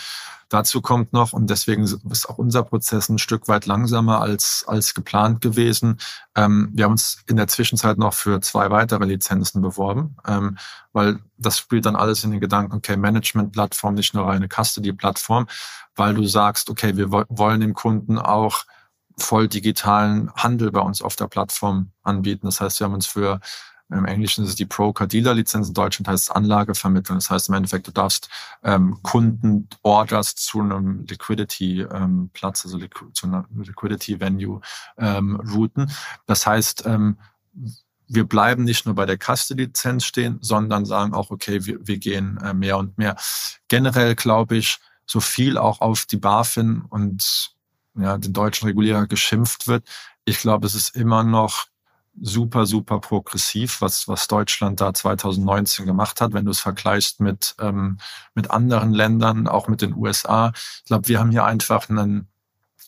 Dazu kommt noch, und deswegen ist auch unser Prozess ein Stück weit langsamer als, als geplant gewesen. Ähm, wir haben uns in der Zwischenzeit noch für zwei weitere Lizenzen beworben, ähm, weil das spielt dann alles in den Gedanken, okay, Management-Plattform, nicht nur eine Custody-Plattform, weil du sagst, okay, wir wollen dem Kunden auch voll digitalen Handel bei uns auf der Plattform anbieten. Das heißt, wir haben uns für im Englischen ist es die Broker-Dealer-Lizenz, in Deutschland heißt es Anlage vermitteln. Das heißt im Endeffekt, du darfst ähm, Kunden-Orders zu einem Liquidity-Platz, ähm, also Liqu zu einer Liquidity-Venue ähm, routen. Das heißt, ähm, wir bleiben nicht nur bei der Custody-Lizenz stehen, sondern sagen auch, okay, wir, wir gehen äh, mehr und mehr. Generell glaube ich, so viel auch auf die BaFin und ja, den deutschen Regulierer geschimpft wird. Ich glaube, es ist immer noch super, super progressiv, was, was Deutschland da 2019 gemacht hat, wenn du es vergleichst mit, ähm, mit anderen Ländern, auch mit den USA. Ich glaube, wir haben hier einfach einen,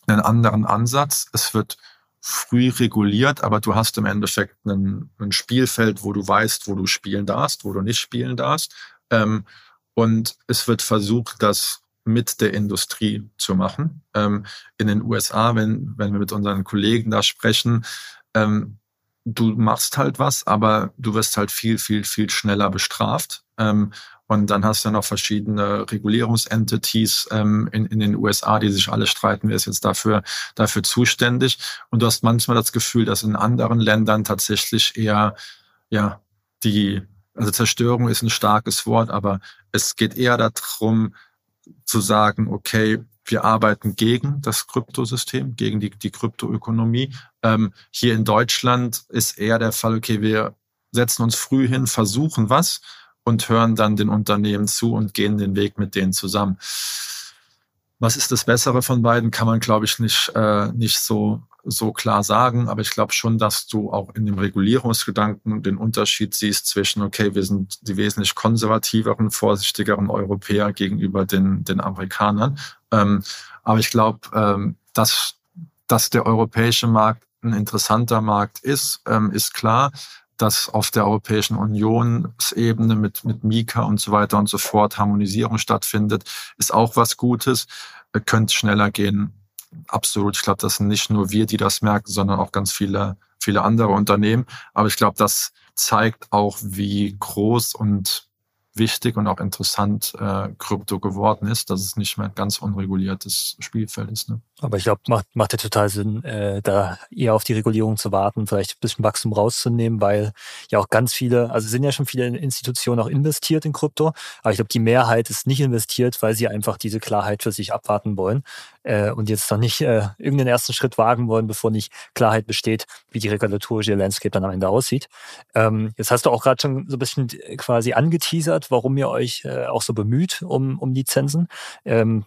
einen anderen Ansatz. Es wird früh reguliert, aber du hast im Endeffekt einen, ein Spielfeld, wo du weißt, wo du spielen darfst, wo du nicht spielen darfst. Ähm, und es wird versucht, das mit der Industrie zu machen. Ähm, in den USA, wenn, wenn wir mit unseren Kollegen da sprechen, ähm, du machst halt was, aber du wirst halt viel, viel, viel schneller bestraft. Ähm, und dann hast du noch verschiedene Regulierungsentities ähm, in, in den USA, die sich alle streiten, wer ist jetzt dafür, dafür zuständig. Und du hast manchmal das Gefühl, dass in anderen Ländern tatsächlich eher, ja, die, also Zerstörung ist ein starkes Wort, aber es geht eher darum, zu sagen, okay, wir arbeiten gegen das Kryptosystem, gegen die, die Kryptoökonomie. Ähm, hier in Deutschland ist eher der Fall, okay, wir setzen uns früh hin, versuchen was und hören dann den Unternehmen zu und gehen den Weg mit denen zusammen. Was ist das Bessere von beiden, kann man, glaube ich, nicht, äh, nicht so, so klar sagen. Aber ich glaube schon, dass du auch in dem Regulierungsgedanken den Unterschied siehst zwischen, okay, wir sind die wesentlich konservativeren, vorsichtigeren Europäer gegenüber den, den Amerikanern. Ähm, aber ich glaube, ähm, dass, dass der europäische Markt ein interessanter Markt ist, ähm, ist klar dass auf der Europäischen Unionsebene mit, mit Mika und so weiter und so fort Harmonisierung stattfindet, ist auch was Gutes. Könnte schneller gehen. Absolut. Ich glaube, das sind nicht nur wir, die das merken, sondern auch ganz viele, viele andere Unternehmen. Aber ich glaube, das zeigt auch, wie groß und wichtig und auch interessant äh, Krypto geworden ist, dass es nicht mehr ein ganz unreguliertes Spielfeld ist. Ne? Aber ich glaube, macht, macht ja total Sinn, äh, da eher auf die Regulierung zu warten, vielleicht ein bisschen Wachstum rauszunehmen, weil ja auch ganz viele, also sind ja schon viele Institutionen auch investiert in Krypto, aber ich glaube, die Mehrheit ist nicht investiert, weil sie einfach diese Klarheit für sich abwarten wollen äh, und jetzt noch nicht äh, irgendeinen ersten Schritt wagen wollen, bevor nicht Klarheit besteht, wie die regulatorische Landscape dann am Ende aussieht. Ähm, jetzt hast du auch gerade schon so ein bisschen quasi angeteasert, warum ihr euch äh, auch so bemüht um, um Lizenzen. Ähm,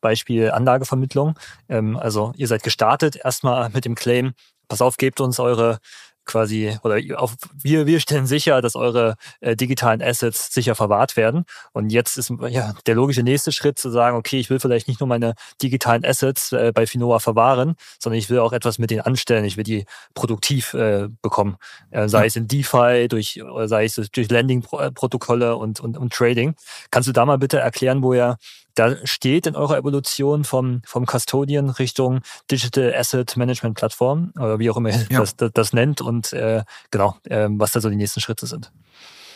Beispiel Anlagevermittlung. Ähm, also ihr seid gestartet erstmal mit dem Claim, pass auf, gebt uns eure quasi, oder auf, wir, wir stellen sicher, dass eure äh, digitalen Assets sicher verwahrt werden. Und jetzt ist ja der logische nächste Schritt zu sagen, okay, ich will vielleicht nicht nur meine digitalen Assets äh, bei Finoa verwahren, sondern ich will auch etwas mit denen anstellen. Ich will die produktiv äh, bekommen. Äh, sei es in DeFi, durch, sei es durch Landing-Protokolle und, und, und Trading. Kannst du da mal bitte erklären, wo ihr da steht in eurer Evolution vom, vom Custodian Richtung Digital Asset Management Plattform oder wie auch immer ihr ja. das, das, das, nennt und äh, genau, äh, was da so die nächsten Schritte sind.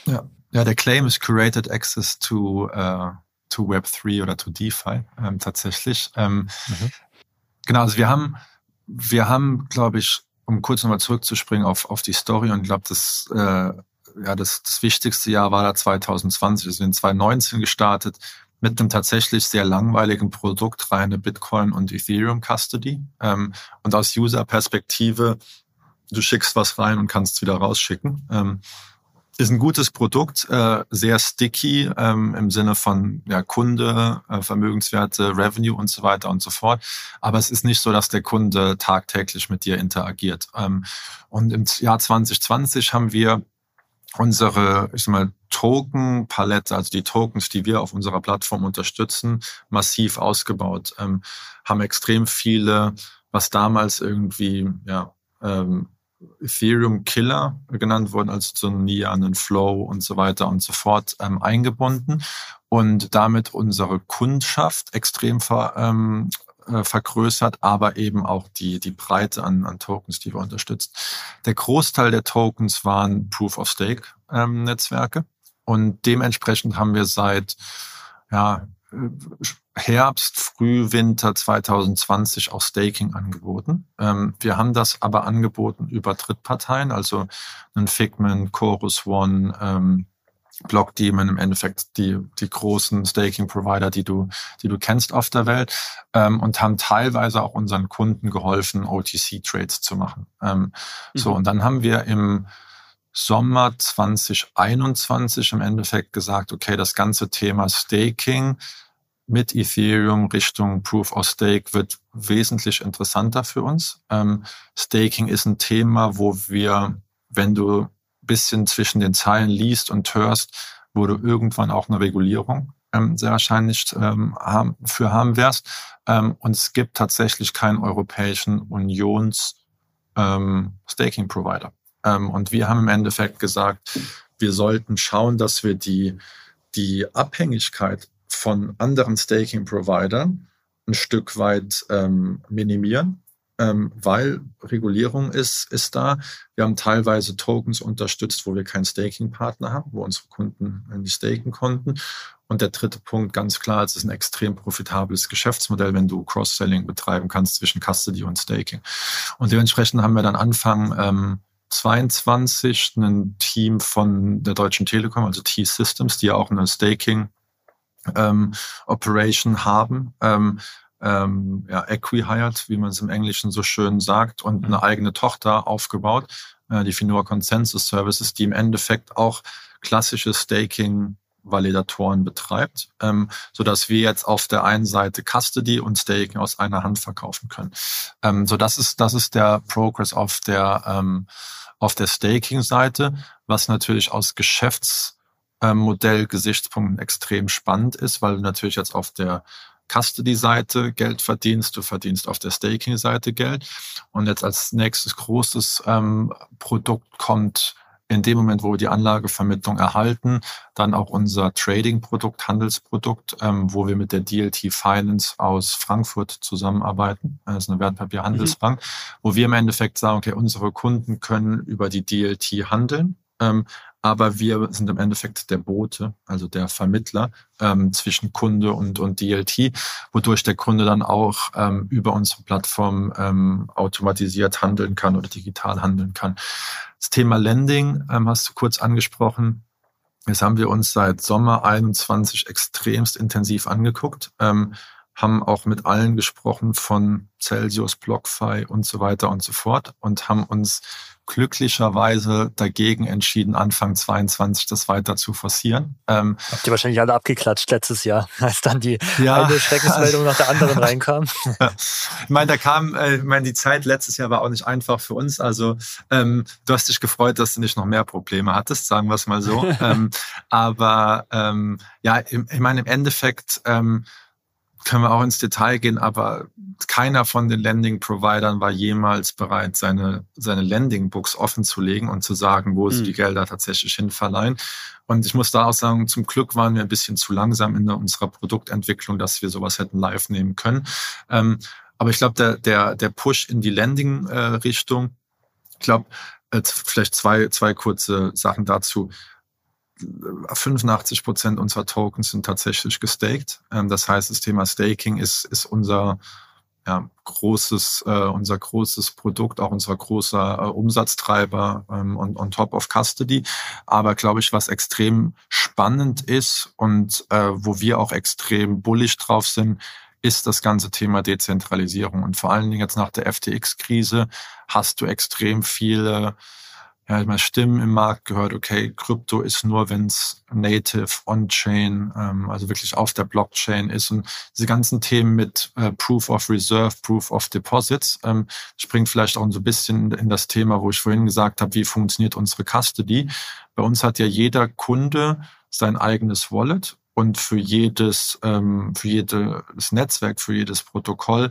Ja, ja der Claim ist Curated Access to, uh, to Web3 oder to DeFi ähm, tatsächlich. Ähm, mhm. Genau, also wir haben, wir haben, glaube ich, um kurz nochmal zurückzuspringen auf, auf die Story und ich glaube, das, äh, ja, das, das wichtigste Jahr war da 2020. Wir sind 2019 gestartet mit einem tatsächlich sehr langweiligen Produkt reine Bitcoin und Ethereum Custody. Ähm, und aus User-Perspektive, du schickst was rein und kannst es wieder rausschicken. Ähm, ist ein gutes Produkt, äh, sehr sticky ähm, im Sinne von ja, Kunde, äh, Vermögenswerte, Revenue und so weiter und so fort. Aber es ist nicht so, dass der Kunde tagtäglich mit dir interagiert. Ähm, und im Jahr 2020 haben wir unsere, ich sag mal, Token-Palette, also die Tokens, die wir auf unserer Plattform unterstützen, massiv ausgebaut. Ähm, haben extrem viele, was damals irgendwie, ja, ähm, Ethereum Killer genannt wurden, also so Nian, Flow und so weiter und so fort ähm, eingebunden und damit unsere Kundschaft extrem ver, ähm, äh, vergrößert, aber eben auch die, die Breite an, an Tokens, die wir unterstützen. Der Großteil der Tokens waren Proof-of-Stake-Netzwerke ähm, und dementsprechend haben wir seit ja, Herbst, Frühwinter 2020 auch Staking angeboten. Ähm, wir haben das aber angeboten über Drittparteien, also ein Figment, Chorus One, ähm, Blockdaemon im Endeffekt die, die großen Staking-Provider, die du, die du kennst auf der Welt, ähm, und haben teilweise auch unseren Kunden geholfen, OTC-Trades zu machen. Ähm, mhm. So, und dann haben wir im Sommer 2021 im Endeffekt gesagt, okay, das ganze Thema Staking mit Ethereum Richtung Proof of Stake wird wesentlich interessanter für uns. Ähm, Staking ist ein Thema, wo wir, wenn du bisschen zwischen den Zeilen liest und hörst, wo du irgendwann auch eine Regulierung ähm, sehr wahrscheinlich ähm, haben, für haben wirst. Ähm, und es gibt tatsächlich keinen europäischen Unions ähm, Staking Provider. Ähm, und wir haben im Endeffekt gesagt, wir sollten schauen, dass wir die, die Abhängigkeit von anderen Staking Providern ein Stück weit ähm, minimieren ähm, weil Regulierung ist, ist da. Wir haben teilweise Tokens unterstützt, wo wir keinen Staking-Partner haben, wo unsere Kunden nicht staken konnten. Und der dritte Punkt, ganz klar, es ist ein extrem profitables Geschäftsmodell, wenn du Cross-Selling betreiben kannst zwischen Custody und Staking. Und dementsprechend haben wir dann Anfang ähm, 22 ein Team von der Deutschen Telekom, also T-Systems, die ja auch eine Staking ähm, Operation haben, ähm, ähm, ja, acquihired, wie man es im Englischen so schön sagt, und eine eigene Tochter aufgebaut, äh, die Finua Consensus Services, die im Endeffekt auch klassische Staking Validatoren betreibt, ähm, so dass wir jetzt auf der einen Seite Custody und Staking aus einer Hand verkaufen können. Ähm, so das ist das ist der Progress auf der ähm, auf der Staking-Seite, was natürlich aus Geschäftsmodell-Gesichtspunkten extrem spannend ist, weil natürlich jetzt auf der Custody-Seite Geld verdienst, du verdienst auf der Staking-Seite Geld. Und jetzt als nächstes großes ähm, Produkt kommt in dem Moment, wo wir die Anlagevermittlung erhalten, dann auch unser Trading-Produkt, Handelsprodukt, ähm, wo wir mit der DLT Finance aus Frankfurt zusammenarbeiten. Das ist eine Wertpapierhandelsbank, mhm. wo wir im Endeffekt sagen, okay, unsere Kunden können über die DLT handeln, ähm, aber wir sind im Endeffekt der Bote, also der Vermittler ähm, zwischen Kunde und, und DLT, wodurch der Kunde dann auch ähm, über unsere Plattform ähm, automatisiert handeln kann oder digital handeln kann. Das Thema Lending ähm, hast du kurz angesprochen. Das haben wir uns seit Sommer 21 extremst intensiv angeguckt. Ähm, haben auch mit allen gesprochen von Celsius, BlockFi und so weiter und so fort und haben uns glücklicherweise dagegen entschieden, Anfang 22 das weiter zu forcieren. Ähm, Habt ihr wahrscheinlich alle abgeklatscht letztes Jahr, als dann die ja, eine Schreckensmeldung nach der anderen reinkam? ich meine, da kam, äh, ich meine, die Zeit letztes Jahr war auch nicht einfach für uns. Also ähm, du hast dich gefreut, dass du nicht noch mehr Probleme hattest, sagen wir es mal so. ähm, aber ähm, ja, ich meine, im Endeffekt ähm, können wir auch ins Detail gehen, aber keiner von den Landing-Providern war jemals bereit, seine, seine Landing-Books offen zu legen und zu sagen, wo sie mhm. die Gelder tatsächlich hinverleihen. Und ich muss da auch sagen, zum Glück waren wir ein bisschen zu langsam in unserer Produktentwicklung, dass wir sowas hätten live nehmen können. Ähm, aber ich glaube, der, der, der Push in die Landing-Richtung, ich glaube, äh, vielleicht zwei, zwei kurze Sachen dazu. 85 Prozent unserer Tokens sind tatsächlich gestaked. Ähm, das heißt, das Thema Staking ist, ist unser ja, großes, äh, unser großes Produkt, auch unser großer äh, Umsatztreiber ähm, und on top of Custody. Aber glaube ich, was extrem spannend ist und äh, wo wir auch extrem bullish drauf sind, ist das ganze Thema Dezentralisierung. Und vor allen Dingen jetzt nach der FTX-Krise hast du extrem viele ja, immer Stimmen im Markt gehört, okay, Krypto ist nur, wenn es native, on-chain, ähm, also wirklich auf der Blockchain ist. Und diese ganzen Themen mit äh, Proof of Reserve, Proof of Deposits, ähm, springt vielleicht auch so ein bisschen in das Thema, wo ich vorhin gesagt habe, wie funktioniert unsere Custody. Bei uns hat ja jeder Kunde sein eigenes Wallet und für jedes, ähm, für jedes Netzwerk, für jedes Protokoll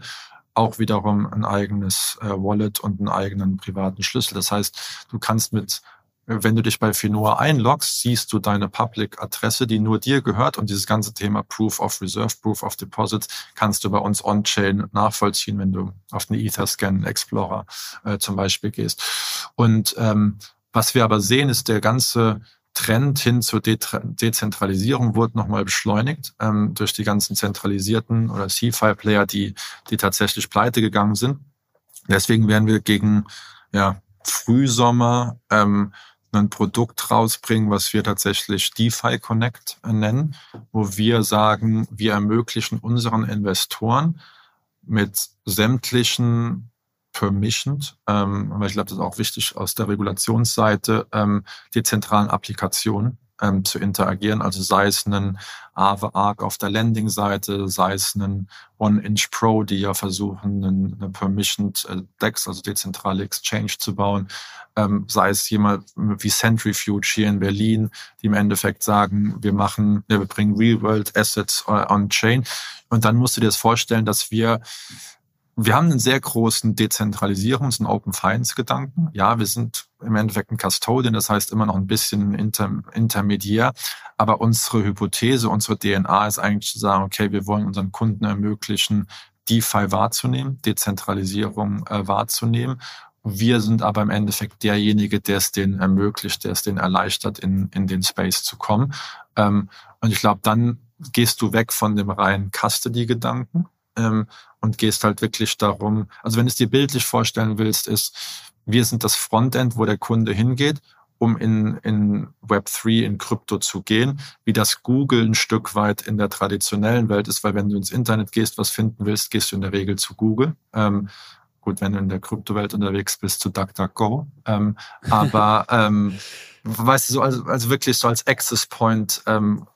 auch wiederum ein eigenes äh, Wallet und einen eigenen privaten Schlüssel. Das heißt, du kannst mit wenn du dich bei Finoa einloggst, siehst du deine Public-Adresse, die nur dir gehört und dieses ganze Thema Proof of Reserve, Proof of Deposits kannst du bei uns on-chain nachvollziehen, wenn du auf den Etherscan Explorer äh, zum Beispiel gehst. Und ähm, was wir aber sehen, ist der ganze Trend hin zur De Dezentralisierung wurde nochmal beschleunigt ähm, durch die ganzen zentralisierten oder CFI-Player, die, die tatsächlich pleite gegangen sind. Deswegen werden wir gegen ja, Frühsommer ähm, ein Produkt rausbringen, was wir tatsächlich DeFi Connect nennen, wo wir sagen, wir ermöglichen unseren Investoren mit sämtlichen permissioned, ähm, aber ich glaube, das ist auch wichtig aus der Regulationsseite, ähm, zentralen Applikationen ähm, zu interagieren. Also sei es ein Aave Arc auf der Landing-Seite, sei es ein One-Inch Pro, die ja versuchen, eine Permissioned äh, DEX, also dezentrale Exchange zu bauen, ähm, sei es jemand wie Centrifuge hier in Berlin, die im Endeffekt sagen, wir machen, wir bringen Real-World Assets äh, on-Chain. Und dann musst du dir das vorstellen, dass wir wir haben einen sehr großen Dezentralisierungs- und Open Finance-Gedanken. Ja, wir sind im Endeffekt ein Custodian, das heißt immer noch ein bisschen Inter Intermediär. Aber unsere Hypothese, unsere DNA ist eigentlich zu sagen, okay, wir wollen unseren Kunden ermöglichen, DeFi wahrzunehmen, Dezentralisierung äh, wahrzunehmen. Wir sind aber im Endeffekt derjenige, der es denen ermöglicht, der es denen erleichtert, in, in den Space zu kommen. Ähm, und ich glaube, dann gehst du weg von dem reinen Custody-Gedanken ähm, und gehst halt wirklich darum, also wenn du es dir bildlich vorstellen willst, ist, wir sind das Frontend, wo der Kunde hingeht, um in, in Web3, in Krypto zu gehen, wie das Google ein Stück weit in der traditionellen Welt ist, weil wenn du ins Internet gehst, was finden willst, gehst du in der Regel zu Google. Ähm, gut, wenn du in der Kryptowelt unterwegs bist, zu DuckDuckGo. Ähm, aber ähm, weißt du, so also, also wirklich so als Access Point, ähm,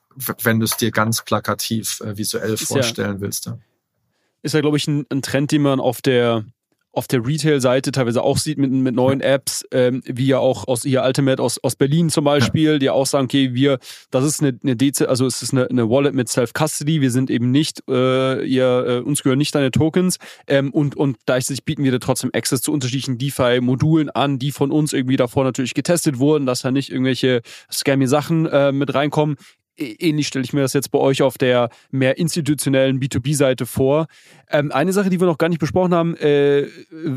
wenn du es dir ganz plakativ äh, visuell ist vorstellen ja, willst. Ja ist ja, glaube ich, ein, ein, Trend, den man auf der auf der Retail-Seite teilweise auch sieht mit, mit neuen Apps, ähm, wie ja auch aus hier Ultimate aus, aus Berlin zum Beispiel, ja. die auch sagen, okay, wir, das ist eine, eine DC, also es ist eine, eine Wallet mit Self-Custody, wir sind eben nicht, äh, ihr, äh, uns gehören nicht deine Tokens ähm, und, und gleichzeitig bieten wir dir trotzdem Access zu unterschiedlichen DeFi-Modulen an, die von uns irgendwie davor natürlich getestet wurden, dass da nicht irgendwelche scammy Sachen äh, mit reinkommen ähnlich stelle ich mir das jetzt bei euch auf der mehr institutionellen B2B-Seite vor. Ähm, eine Sache, die wir noch gar nicht besprochen haben, äh,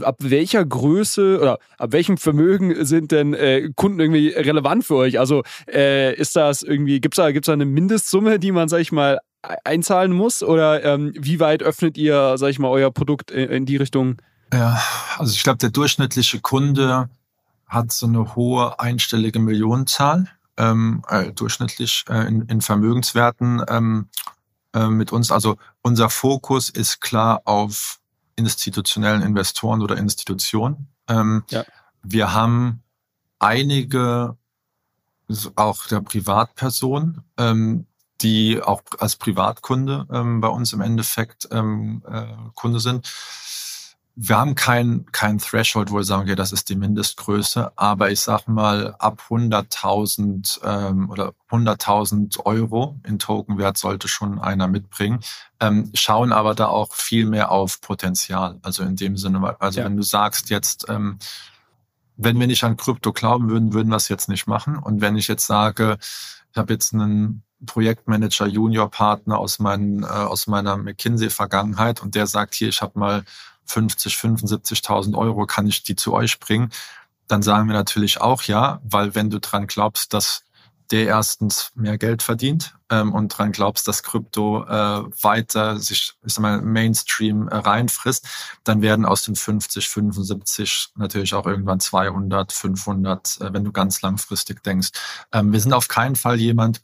ab welcher Größe oder ab welchem Vermögen sind denn äh, Kunden irgendwie relevant für euch? Also äh, ist das irgendwie, gibt es da, gibt's da eine Mindestsumme, die man, sag ich mal, einzahlen muss? Oder ähm, wie weit öffnet ihr, sag ich mal, euer Produkt in, in die Richtung? Ja, also ich glaube, der durchschnittliche Kunde hat so eine hohe einstellige Millionenzahl ähm, äh, durchschnittlich äh, in, in Vermögenswerten. Ähm, äh, mit uns. Also unser Fokus ist klar auf institutionellen Investoren oder Institutionen. Ähm, ja. Wir haben einige auch der Privatpersonen, ähm, die auch als Privatkunde ähm, bei uns im Endeffekt ähm, äh, Kunde sind wir haben kein, kein Threshold, wo wir sagen, okay, das ist die Mindestgröße, aber ich sag mal, ab 100.000 ähm, oder 100.000 Euro in Tokenwert sollte schon einer mitbringen, ähm, schauen aber da auch viel mehr auf Potenzial. Also in dem Sinne, also ja. wenn du sagst jetzt, ähm, wenn wir nicht an Krypto glauben würden, würden wir es jetzt nicht machen. Und wenn ich jetzt sage, ich habe jetzt einen Projektmanager, Juniorpartner aus, meinen, äh, aus meiner McKinsey-Vergangenheit und der sagt hier, ich habe mal 50, 75.000 Euro, kann ich die zu euch bringen? Dann sagen wir natürlich auch ja, weil wenn du dran glaubst, dass der erstens mehr Geld verdient ähm, und dran glaubst, dass Krypto äh, weiter sich ich sag mal, Mainstream äh, reinfrisst, dann werden aus den 50, 75 natürlich auch irgendwann 200, 500, äh, wenn du ganz langfristig denkst. Ähm, wir sind auf keinen Fall jemand,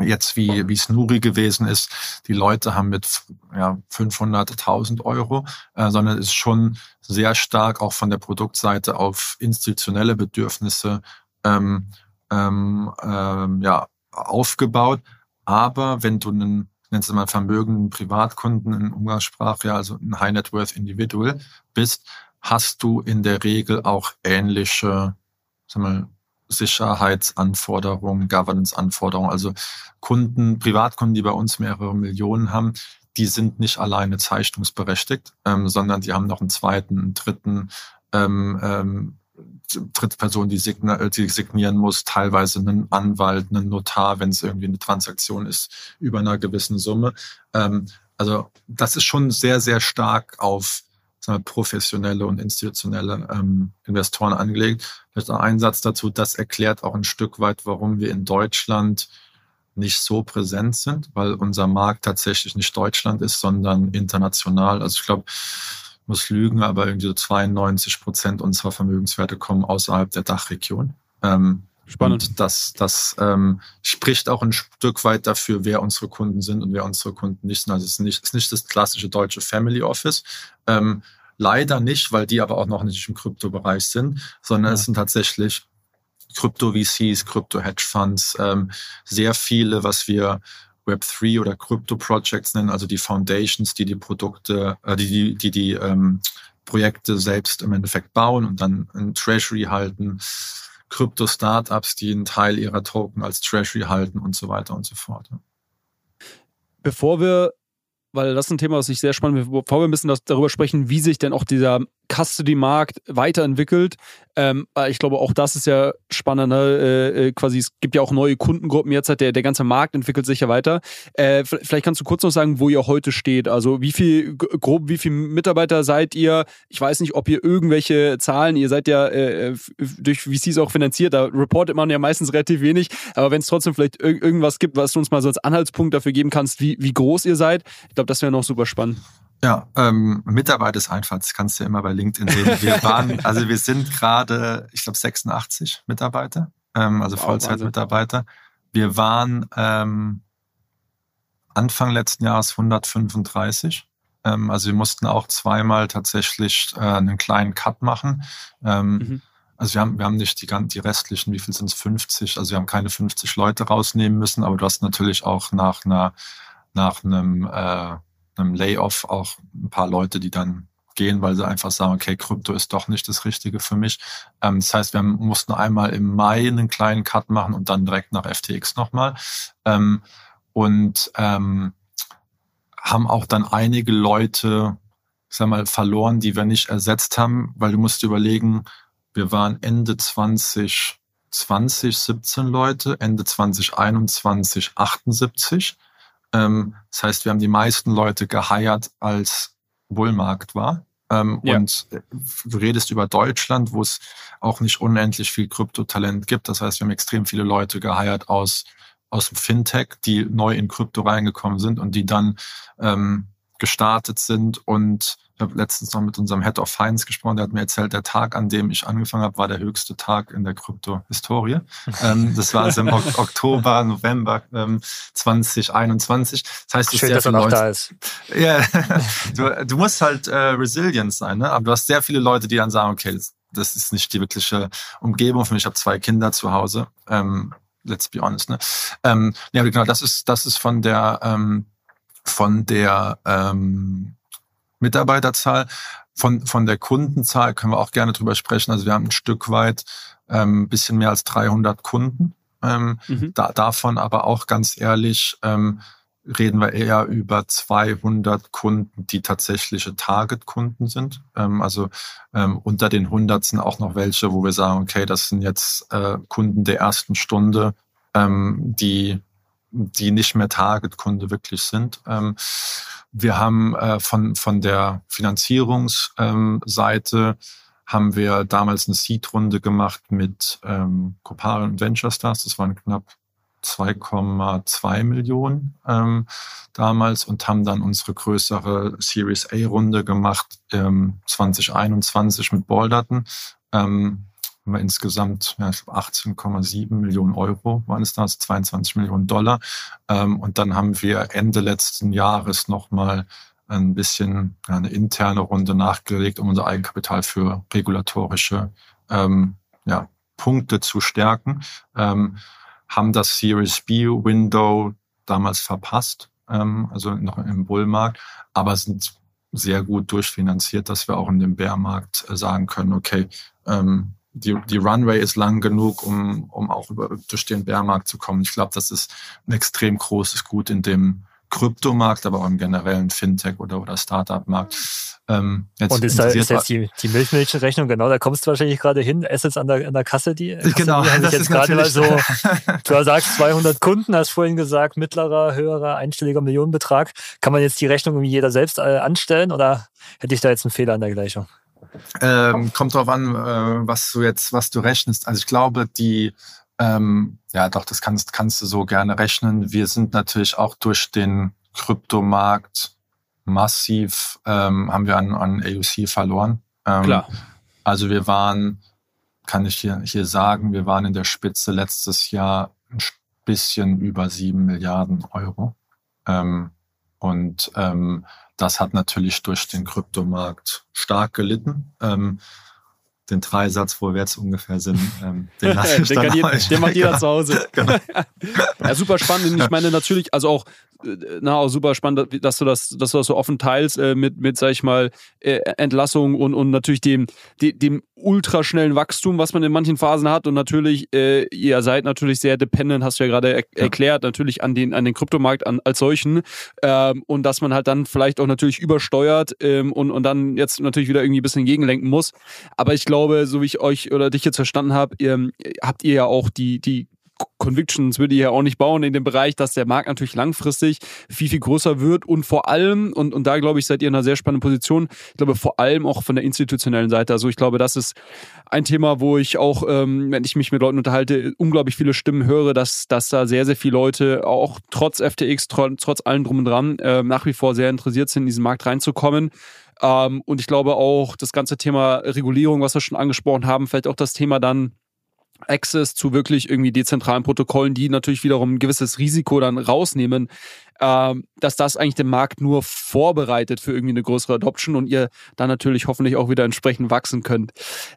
jetzt wie wie es Nuri gewesen ist, die Leute haben mit ja, 500.000 Euro, äh, sondern ist schon sehr stark auch von der Produktseite auf institutionelle Bedürfnisse ähm, ähm, ähm, ja, aufgebaut. Aber wenn du einen, nennst du mal vermögenden Privatkunden in Umgangssprache, ja, also ein High Net Worth Individual bist, hast du in der Regel auch ähnliche sag mal, Sicherheitsanforderungen, Governance-Anforderungen. Also Kunden, Privatkunden, die bei uns mehrere Millionen haben, die sind nicht alleine zeichnungsberechtigt, ähm, sondern die haben noch einen zweiten, einen dritten ähm, ähm, Drittperson, die, signa äh, die signieren muss, teilweise einen Anwalt, einen Notar, wenn es irgendwie eine Transaktion ist, über einer gewissen Summe. Ähm, also das ist schon sehr, sehr stark auf professionelle und institutionelle ähm, Investoren angelegt. Vielleicht noch ein Satz dazu, das erklärt auch ein Stück weit, warum wir in Deutschland nicht so präsent sind, weil unser Markt tatsächlich nicht Deutschland ist, sondern international. Also ich glaube, muss lügen, aber irgendwie so 92 Prozent unserer Vermögenswerte kommen außerhalb der Dachregion. Ähm, Spannend. Und das, das ähm, spricht auch ein Stück weit dafür, wer unsere Kunden sind und wer unsere Kunden nicht sind. Also es ist nicht, es ist nicht das klassische deutsche Family Office. Ähm, leider nicht, weil die aber auch noch nicht im Kryptobereich sind, sondern ja. es sind tatsächlich Krypto-VCs, Krypto-Hedge-Funds, ähm, sehr viele, was wir Web3 oder Crypto-Projects nennen, also die Foundations, die die Produkte, äh, die die, die, die ähm, Projekte selbst im Endeffekt bauen und dann ein Treasury halten, Krypto-Startups, die einen Teil ihrer Token als Treasury halten und so weiter und so fort. Bevor wir weil das ist ein Thema, was ich sehr spannend finde, bevor wir ein bisschen darüber sprechen, wie sich denn auch dieser Custody-Markt weiterentwickelt. Ähm, ich glaube, auch das ist ja spannend. Ne? Äh, äh, quasi, es gibt ja auch neue Kundengruppen jetzt, der, der ganze Markt entwickelt sich ja weiter. Äh, vielleicht kannst du kurz noch sagen, wo ihr heute steht. Also wie viel, grob, wie viele Mitarbeiter seid ihr? Ich weiß nicht, ob ihr irgendwelche Zahlen, ihr seid ja äh, durch VCs auch finanziert, da reportet man ja meistens relativ wenig, aber wenn es trotzdem vielleicht ir irgendwas gibt, was du uns mal so als Anhaltspunkt dafür geben kannst, wie, wie groß ihr seid, ich glaube, das wäre noch super spannend. Ja, ähm, Mitarbeit ist einfach, das kannst du ja immer bei LinkedIn sehen. Wir waren, also wir sind gerade, ich glaube, 86 Mitarbeiter, ähm, also wow, Vollzeitmitarbeiter. Wir waren ähm, Anfang letzten Jahres 135. Ähm, also wir mussten auch zweimal tatsächlich äh, einen kleinen Cut machen. Ähm, mhm. Also wir haben, wir haben nicht die, die restlichen, wie viel sind es, 50, also wir haben keine 50 Leute rausnehmen müssen, aber du hast natürlich auch nach einer, nach einem äh, einem Layoff auch ein paar Leute, die dann gehen, weil sie einfach sagen, okay, Krypto ist doch nicht das Richtige für mich. Ähm, das heißt, wir mussten einmal im Mai einen kleinen Cut machen und dann direkt nach FTX nochmal. Ähm, und ähm, haben auch dann einige Leute, ich sag mal, verloren, die wir nicht ersetzt haben, weil du musst überlegen, wir waren Ende 2020 17 Leute, Ende 2021 78 ähm, das heißt, wir haben die meisten Leute geheiert, als Bullmarkt war. Ähm, ja. Und äh, du redest über Deutschland, wo es auch nicht unendlich viel Kryptotalent gibt. Das heißt, wir haben extrem viele Leute geheiert aus, aus dem Fintech, die neu in Krypto reingekommen sind und die dann ähm, gestartet sind und ich habe letztens noch mit unserem Head of Finance gesprochen, der hat mir erzählt, der Tag, an dem ich angefangen habe, war der höchste Tag in der Krypto-Historie. ähm, das war also im Oktober, November ähm, 2021. Das heißt, Schön, dass er noch Leute, da ist. Ja, du, du musst halt äh, resilient sein, ne? aber du hast sehr viele Leute, die dann sagen, okay, das, das ist nicht die wirkliche Umgebung für mich. Ich habe zwei Kinder zu Hause. Ähm, let's be honest. Ne? Ähm, ja, genau, das ist, das ist von der ähm, von der ähm, Mitarbeiterzahl. Von, von der Kundenzahl können wir auch gerne drüber sprechen. Also wir haben ein Stück weit ähm, ein bisschen mehr als 300 Kunden. Ähm, mhm. da, davon aber auch ganz ehrlich ähm, reden wir eher über 200 Kunden, die tatsächliche Target-Kunden sind. Ähm, also ähm, unter den 100 sind auch noch welche, wo wir sagen, okay, das sind jetzt äh, Kunden der ersten Stunde, ähm, die die nicht mehr Target-Kunde wirklich sind. Ähm, wir haben äh, von, von der Finanzierungsseite ähm, haben wir damals eine Seed-Runde gemacht mit ähm, Copal und Venture Stars. Das waren knapp 2,2 Millionen ähm, damals und haben dann unsere größere Series A-Runde gemacht ähm, 2021 mit Balderton. Ähm, haben wir insgesamt ja, 18,7 Millionen Euro waren es das, 22 Millionen Dollar. Ähm, und dann haben wir Ende letzten Jahres nochmal ein bisschen eine interne Runde nachgelegt, um unser Eigenkapital für regulatorische ähm, ja, Punkte zu stärken. Ähm, haben das Series B Window damals verpasst, ähm, also noch im Bullmarkt, aber sind sehr gut durchfinanziert, dass wir auch in dem Bärmarkt äh, sagen können, okay, ähm, die, die Runway ist lang genug, um, um auch über, durch den Bärmarkt zu kommen. Ich glaube, das ist ein extrem großes Gut in dem Kryptomarkt, aber auch im generellen Fintech- oder, oder Startup-Markt. Ähm, und ist, da, ist jetzt die, die Milchmädchenrechnung, genau, da kommst du wahrscheinlich gerade hin, Assets an der, an der Kasse, die Kasse, genau, die das jetzt gerade mal so, du sagst 200 Kunden, hast vorhin gesagt, mittlerer, höherer, einstelliger Millionenbetrag. Kann man jetzt die Rechnung irgendwie jeder selbst äh, anstellen oder hätte ich da jetzt einen Fehler an der Gleichung? Ähm, kommt drauf an, äh, was du jetzt, was du rechnest. Also ich glaube, die, ähm, ja doch, das kannst, kannst du so gerne rechnen. Wir sind natürlich auch durch den Kryptomarkt massiv, ähm, haben wir an, an AUC verloren. Ähm, Klar. Also wir waren, kann ich hier, hier sagen, wir waren in der Spitze letztes Jahr ein bisschen über sieben Milliarden Euro. Ähm, und ähm, das hat natürlich durch den Kryptomarkt stark gelitten. Ähm, den Dreisatz, wo wir jetzt ungefähr sind, ähm, den lasse ich den, dann jeder, den macht jeder zu Hause. genau. ja, super spannend. Ich meine natürlich, also auch na, auch super spannend, dass du das, dass du das so offen teilst äh, mit, mit, sag ich mal, äh, Entlassung und, und natürlich dem, dem, dem ultraschnellen Wachstum, was man in manchen Phasen hat. Und natürlich, äh, ihr seid natürlich sehr dependent, hast du ja gerade er ja. erklärt, natürlich an den, an den Kryptomarkt an, als solchen. Ähm, und dass man halt dann vielleicht auch natürlich übersteuert ähm, und, und dann jetzt natürlich wieder irgendwie ein bisschen gegenlenken muss. Aber ich glaube, so wie ich euch oder dich jetzt verstanden habe, ihr, habt ihr ja auch die, die Convictions würde ich ja auch nicht bauen in dem Bereich, dass der Markt natürlich langfristig viel, viel größer wird und vor allem, und, und da glaube ich, seid ihr in einer sehr spannenden Position, ich glaube vor allem auch von der institutionellen Seite. Also ich glaube, das ist ein Thema, wo ich auch, ähm, wenn ich mich mit Leuten unterhalte, unglaublich viele Stimmen höre, dass, dass da sehr, sehr viele Leute auch trotz FTX, trotz, trotz allem drum und dran, äh, nach wie vor sehr interessiert sind, in diesen Markt reinzukommen. Ähm, und ich glaube auch, das ganze Thema Regulierung, was wir schon angesprochen haben, vielleicht auch das Thema dann Access zu wirklich irgendwie dezentralen Protokollen, die natürlich wiederum ein gewisses Risiko dann rausnehmen, ähm, dass das eigentlich den Markt nur vorbereitet für irgendwie eine größere Adoption und ihr dann natürlich hoffentlich auch wieder entsprechend wachsen könnt.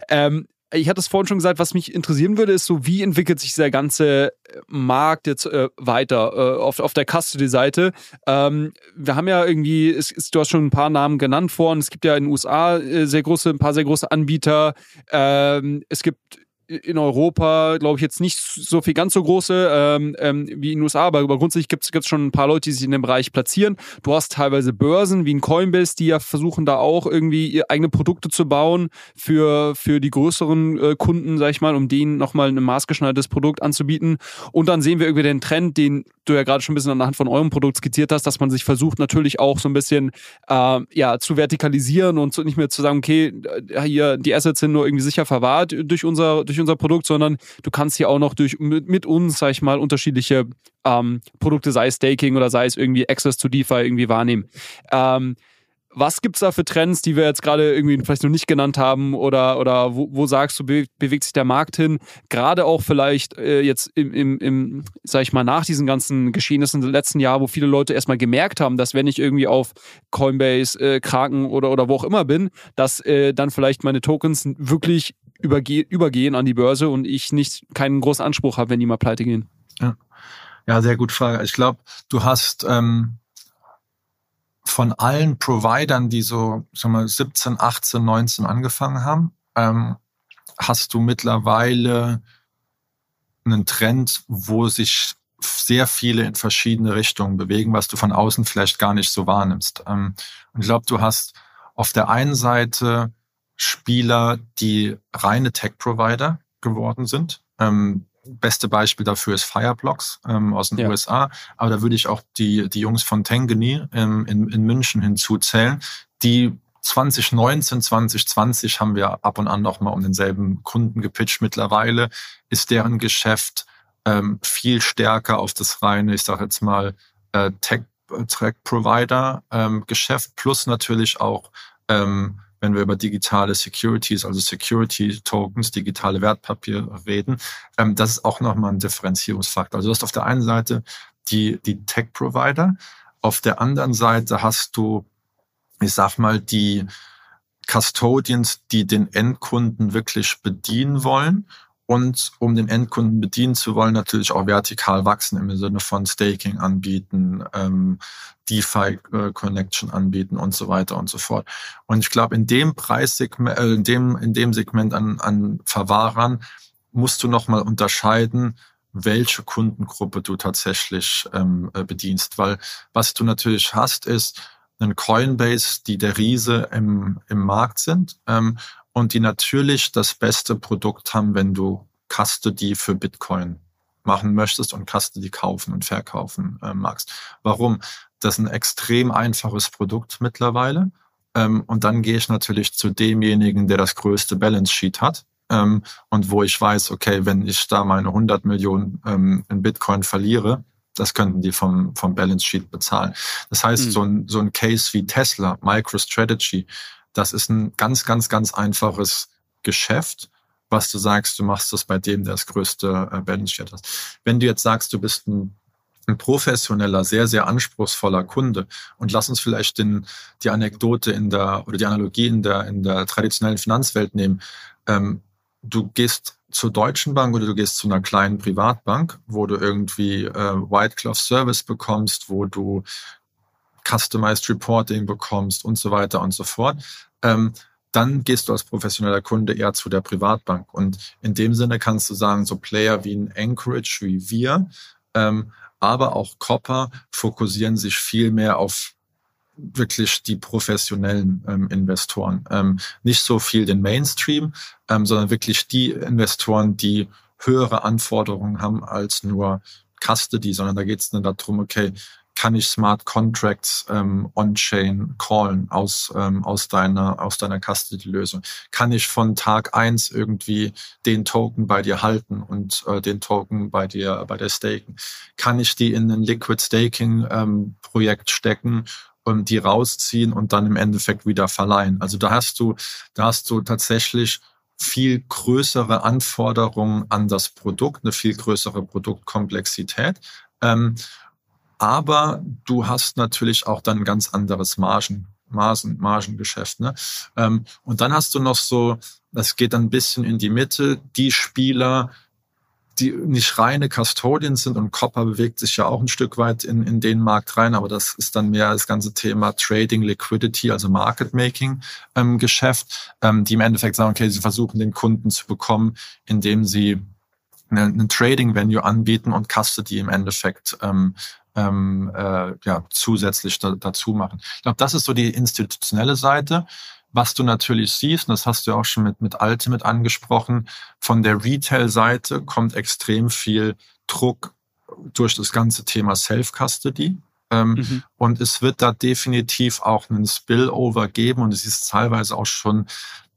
Ähm, ich hatte es vorhin schon gesagt, was mich interessieren würde, ist so, wie entwickelt sich dieser ganze Markt jetzt äh, weiter äh, auf, auf der Custody-Seite? Ähm, wir haben ja irgendwie, es, es, du hast schon ein paar Namen genannt vorhin, es gibt ja in den USA äh, sehr große, ein paar sehr große Anbieter. Ähm, es gibt in Europa, glaube ich, jetzt nicht so viel ganz so große ähm, ähm, wie in den USA, aber, grundsätzlich gibt es schon ein paar Leute, die sich in dem Bereich platzieren. Du hast teilweise Börsen wie ein Coinbase, die ja versuchen, da auch irgendwie eigene Produkte zu bauen für, für die größeren äh, Kunden, sag ich mal, um denen nochmal ein maßgeschneidertes Produkt anzubieten. Und dann sehen wir irgendwie den Trend, den du ja gerade schon ein bisschen anhand von eurem Produkt skizziert hast, dass man sich versucht, natürlich auch so ein bisschen äh, ja, zu vertikalisieren und nicht mehr zu sagen, okay, äh, hier die Assets sind nur irgendwie sicher verwahrt durch unser, durch unser Produkt, sondern du kannst hier auch noch durch mit, mit uns, sag ich mal, unterschiedliche ähm, Produkte, sei es Staking oder sei es irgendwie Access to DeFi irgendwie wahrnehmen. Ähm, was gibt es da für Trends, die wir jetzt gerade irgendwie vielleicht noch nicht genannt haben oder, oder wo, wo sagst du, be bewegt sich der Markt hin? Gerade auch vielleicht äh, jetzt im, im, im, sag ich mal, nach diesen ganzen Geschehnissen im letzten Jahr, wo viele Leute erstmal gemerkt haben, dass wenn ich irgendwie auf Coinbase, äh, Kraken oder, oder wo auch immer bin, dass äh, dann vielleicht meine Tokens wirklich überge übergehen an die Börse und ich nicht keinen großen Anspruch habe, wenn die mal pleite gehen. Ja, ja sehr gut Frage. Ich glaube, du hast ähm von allen Providern, die so sagen wir, 17, 18, 19 angefangen haben, ähm, hast du mittlerweile einen Trend, wo sich sehr viele in verschiedene Richtungen bewegen, was du von außen vielleicht gar nicht so wahrnimmst. Ähm, und ich glaube, du hast auf der einen Seite Spieler, die reine Tech-Provider geworden sind. Ähm, beste Beispiel dafür ist Fireblocks ähm, aus den ja. USA. Aber da würde ich auch die, die Jungs von Tengeni ähm, in, in München hinzuzählen, die 2019, 2020 haben wir ab und an noch mal um denselben Kunden gepitcht. Mittlerweile ist deren Geschäft ähm, viel stärker auf das reine, ich sage jetzt mal, äh, Tech-Provider-Geschäft ähm, plus natürlich auch ähm, wenn wir über digitale Securities, also Security Tokens, digitale Wertpapiere reden, ähm, das ist auch nochmal ein Differenzierungsfaktor. Also du hast auf der einen Seite die, die Tech-Provider, auf der anderen Seite hast du, ich sag mal, die Custodians, die den Endkunden wirklich bedienen wollen und um den Endkunden bedienen zu wollen, natürlich auch vertikal wachsen im Sinne von Staking anbieten, ähm, DeFi-Connection äh, anbieten und so weiter und so fort. Und ich glaube, in dem Preissegment, äh, in dem, in dem Segment an, an Verwahrern musst du nochmal unterscheiden, welche Kundengruppe du tatsächlich ähm, äh, bedienst. Weil was du natürlich hast, ist ein Coinbase, die der Riese im, im Markt sind ähm, und die natürlich das beste Produkt haben, wenn du Custody für Bitcoin machen möchtest und Custody kaufen und verkaufen äh, magst. Warum? Das ist ein extrem einfaches Produkt mittlerweile. Ähm, und dann gehe ich natürlich zu demjenigen, der das größte Balance Sheet hat. Ähm, und wo ich weiß, okay, wenn ich da meine 100 Millionen ähm, in Bitcoin verliere, das könnten die vom, vom Balance Sheet bezahlen. Das heißt, mhm. so, ein, so ein Case wie Tesla, MicroStrategy, das ist ein ganz, ganz, ganz einfaches Geschäft, was du sagst, du machst das bei dem, der das größte äh, Balance Sheet hat. Wenn du jetzt sagst, du bist ein, ein professioneller, sehr, sehr anspruchsvoller Kunde und lass uns vielleicht den, die Anekdote in der oder die Analogie in der, in der traditionellen Finanzwelt nehmen. Ähm, du gehst zur Deutschen Bank oder du gehst zu einer kleinen Privatbank, wo du irgendwie äh, White Glove Service bekommst, wo du Customized Reporting bekommst und so weiter und so fort, ähm, dann gehst du als professioneller Kunde eher zu der Privatbank. Und in dem Sinne kannst du sagen, so Player wie ein Anchorage, wie wir, ähm, aber auch Copper fokussieren sich viel mehr auf wirklich die professionellen ähm, Investoren. Ähm, nicht so viel den Mainstream, ähm, sondern wirklich die Investoren, die höhere Anforderungen haben als nur Custody, sondern da geht es dann darum, okay, kann ich Smart Contracts ähm, on-chain callen aus, ähm, aus deiner, aus deiner Custody-Lösung? Kann ich von Tag eins irgendwie den Token bei dir halten und äh, den Token bei dir, bei der staken? Kann ich die in ein Liquid Staking ähm, stecken und die rausziehen und dann im Endeffekt wieder verleihen? Also da hast du, da hast du tatsächlich viel größere Anforderungen an das Produkt, eine viel größere Produktkomplexität. Ähm, aber du hast natürlich auch dann ein ganz anderes Margen, Margen, Margengeschäft. Ne? Ähm, und dann hast du noch so, das geht dann ein bisschen in die Mitte, die Spieler, die nicht reine Custodians sind und Copper bewegt sich ja auch ein Stück weit in, in den Markt rein, aber das ist dann mehr das ganze Thema Trading, Liquidity, also Market Making ähm, Geschäft, ähm, die im Endeffekt sagen, okay, sie versuchen den Kunden zu bekommen, indem sie einen Trading Venue anbieten und Custody im Endeffekt ähm, ähm, äh, ja, zusätzlich da, dazu machen. Ich glaube, das ist so die institutionelle Seite. Was du natürlich siehst, und das hast du ja auch schon mit, mit Ultimate angesprochen, von der Retail-Seite kommt extrem viel Druck durch das ganze Thema Self-Custody. Ähm, mhm. Und es wird da definitiv auch einen Spillover geben und es ist teilweise auch schon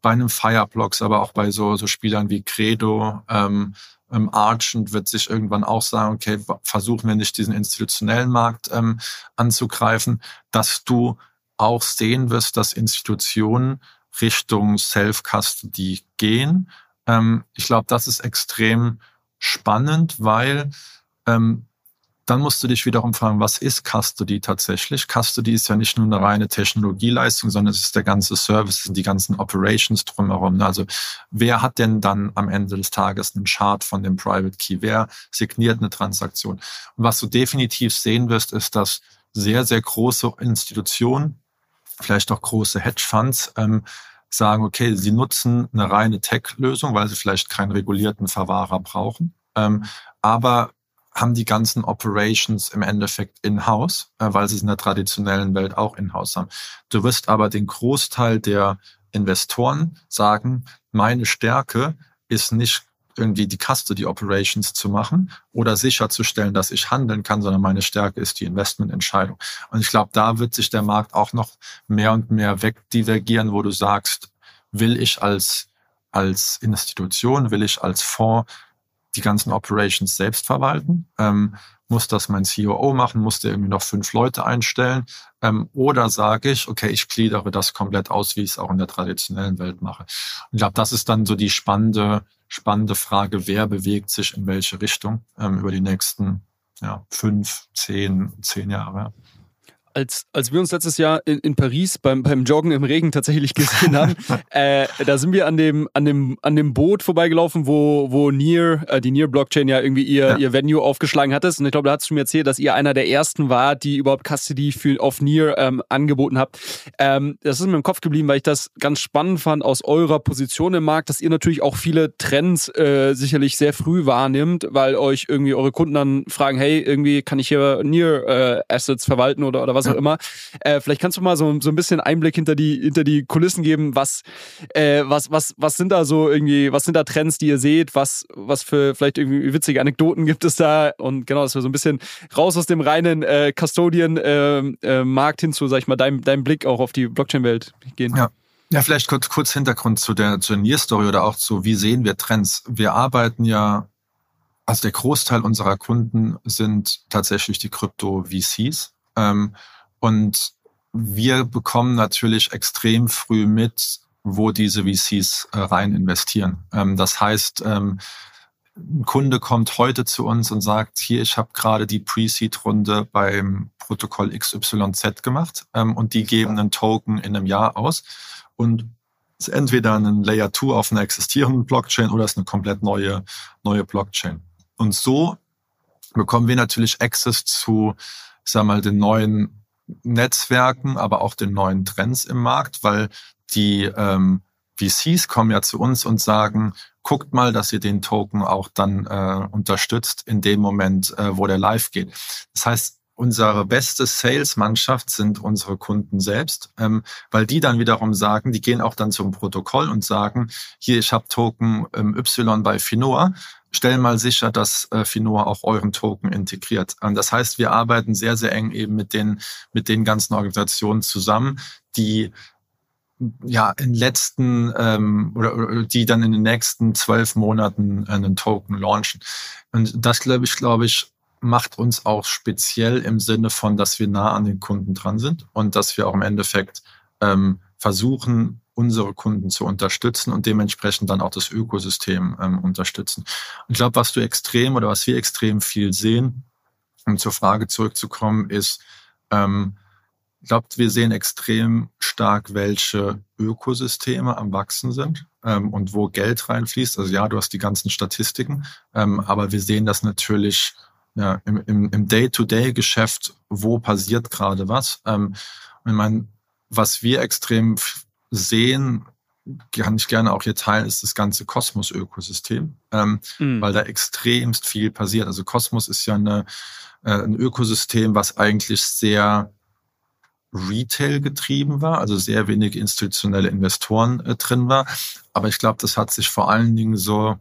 bei einem Fireblocks, aber auch bei so, so Spielern wie Credo, ähm, ähm, Argent wird sich irgendwann auch sagen, okay, versuchen wir nicht diesen institutionellen Markt ähm, anzugreifen, dass du auch sehen wirst, dass Institutionen Richtung Self-Custody gehen. Ähm, ich glaube, das ist extrem spannend, weil ähm, dann musst du dich wiederum fragen, was ist Custody tatsächlich? Custody ist ja nicht nur eine reine Technologieleistung, sondern es ist der ganze Service, die ganzen Operations drumherum. Also wer hat denn dann am Ende des Tages einen Chart von dem Private Key? Wer signiert eine Transaktion? Und was du definitiv sehen wirst, ist, dass sehr, sehr große Institutionen, vielleicht auch große Hedgefonds, ähm, sagen, okay, sie nutzen eine reine Tech-Lösung, weil sie vielleicht keinen regulierten Verwahrer brauchen. Ähm, aber haben die ganzen Operations im Endeffekt in-house, äh, weil sie es in der traditionellen Welt auch in-house haben. Du wirst aber den Großteil der Investoren sagen, meine Stärke ist nicht irgendwie die Custody Operations zu machen oder sicherzustellen, dass ich handeln kann, sondern meine Stärke ist die Investmententscheidung. Und ich glaube, da wird sich der Markt auch noch mehr und mehr wegdivergieren, wo du sagst, will ich als, als Institution, will ich als Fonds die ganzen Operations selbst verwalten? Ähm, muss das mein COO machen? Muss der irgendwie noch fünf Leute einstellen? Ähm, oder sage ich, okay, ich gliedere das komplett aus, wie ich es auch in der traditionellen Welt mache. Und ich glaube, das ist dann so die spannende, spannende Frage, wer bewegt sich in welche Richtung ähm, über die nächsten ja, fünf, zehn, zehn Jahre als, als wir uns letztes Jahr in, in Paris beim, beim Joggen im Regen tatsächlich gesehen haben, äh, da sind wir an dem, an dem, an dem Boot vorbeigelaufen, wo, wo Near, äh, die Near-Blockchain ja irgendwie ihr, ja. ihr Venue aufgeschlagen hattest. Und ich glaube, da hast du mir erzählt, dass ihr einer der ersten war, die überhaupt Custody für, auf Near ähm, angeboten habt. Ähm, das ist mir im Kopf geblieben, weil ich das ganz spannend fand aus eurer Position im Markt, dass ihr natürlich auch viele Trends äh, sicherlich sehr früh wahrnimmt, weil euch irgendwie eure Kunden dann fragen, hey, irgendwie kann ich hier Near äh, Assets verwalten oder, oder was was auch immer. Äh, vielleicht kannst du mal so, so ein bisschen Einblick hinter die, hinter die Kulissen geben. Was, äh, was, was, was sind da so irgendwie, was sind da Trends, die ihr seht? Was, was für vielleicht irgendwie witzige Anekdoten gibt es da? Und genau, dass wir so ein bisschen raus aus dem reinen äh, Custodian-Markt äh, hin zu, sag ich mal, deinem, deinem Blick auch auf die Blockchain-Welt gehen. Ja. Ja, vielleicht kurz, kurz Hintergrund zu der, zur Near-Story oder auch zu, wie sehen wir Trends? Wir arbeiten ja also der Großteil unserer Kunden sind tatsächlich die Krypto-VCs. Ähm, und wir bekommen natürlich extrem früh mit, wo diese VCs äh, rein investieren. Ähm, das heißt, ähm, ein Kunde kommt heute zu uns und sagt, hier, ich habe gerade die Pre-Seed-Runde beim Protokoll XYZ gemacht ähm, und die geben einen Token in einem Jahr aus und es ist entweder ein Layer 2 auf einer existierenden Blockchain oder es ist eine komplett neue, neue Blockchain. Und so bekommen wir natürlich Access zu, ich sag mal, den neuen Netzwerken, aber auch den neuen Trends im Markt, weil die ähm, VCs kommen ja zu uns und sagen, guckt mal, dass ihr den Token auch dann äh, unterstützt in dem Moment, äh, wo der live geht. Das heißt, unsere beste Sales-Mannschaft sind unsere Kunden selbst, ähm, weil die dann wiederum sagen, die gehen auch dann zum Protokoll und sagen, hier, ich habe Token ähm, Y bei Finoa, stell mal sicher, dass äh, Finoa auch euren Token integriert. Ähm, das heißt, wir arbeiten sehr, sehr eng eben mit den, mit den ganzen Organisationen zusammen, die ja in letzten ähm, oder, oder die dann in den nächsten zwölf Monaten einen Token launchen. Und das glaube ich, glaube ich, macht uns auch speziell im Sinne von, dass wir nah an den Kunden dran sind und dass wir auch im Endeffekt ähm, versuchen, unsere Kunden zu unterstützen und dementsprechend dann auch das Ökosystem ähm, unterstützen. Und ich glaube, was du extrem oder was wir extrem viel sehen, um zur Frage zurückzukommen, ist, ähm, ich glaube, wir sehen extrem stark, welche Ökosysteme am Wachsen sind ähm, und wo Geld reinfließt. Also ja, du hast die ganzen Statistiken, ähm, aber wir sehen das natürlich ja, im, im, im Day-to-Day-Geschäft, wo passiert gerade was. Ähm, ich meine, was wir extrem sehen, kann ich gerne auch hier teilen, ist das ganze Kosmos-Ökosystem, ähm, mhm. weil da extremst viel passiert. Also Kosmos ist ja eine, äh, ein Ökosystem, was eigentlich sehr Retail getrieben war, also sehr wenig institutionelle Investoren äh, drin war. Aber ich glaube, das hat sich vor allen Dingen so,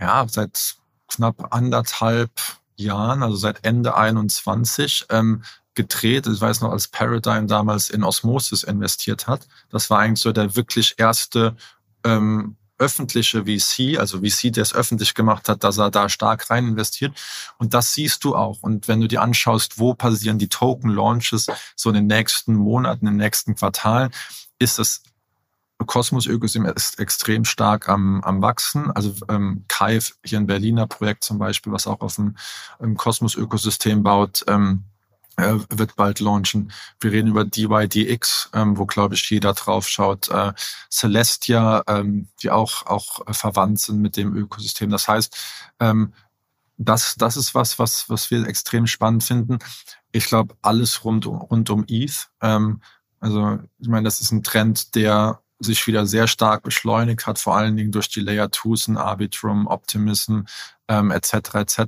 ja, seit knapp anderthalb Jahren, also seit Ende 21, ähm, gedreht. Ich weiß noch, als Paradigm damals in Osmosis investiert hat. Das war eigentlich so der wirklich erste ähm, öffentliche VC, also VC, der es öffentlich gemacht hat, dass er da stark rein investiert. Und das siehst du auch. Und wenn du dir anschaust, wo passieren die Token-Launches so in den nächsten Monaten, in den nächsten Quartalen, ist das Kosmos-Ökosystem ist extrem stark am, am Wachsen. Also ähm, Kaif, hier ein Berliner Projekt zum Beispiel, was auch auf dem Kosmos-Ökosystem baut, ähm, äh, wird bald launchen. Wir reden über DYDX, ähm, wo, glaube ich, jeder drauf schaut. Äh, Celestia, ähm, die auch, auch verwandt sind mit dem Ökosystem. Das heißt, ähm, das, das ist was, was, was wir extrem spannend finden. Ich glaube, alles rund, rund um ETH. Ähm, also, ich meine, das ist ein Trend, der sich wieder sehr stark beschleunigt hat, vor allen Dingen durch die Layer 2s, Arbitrum, Optimism ähm, etc. etc.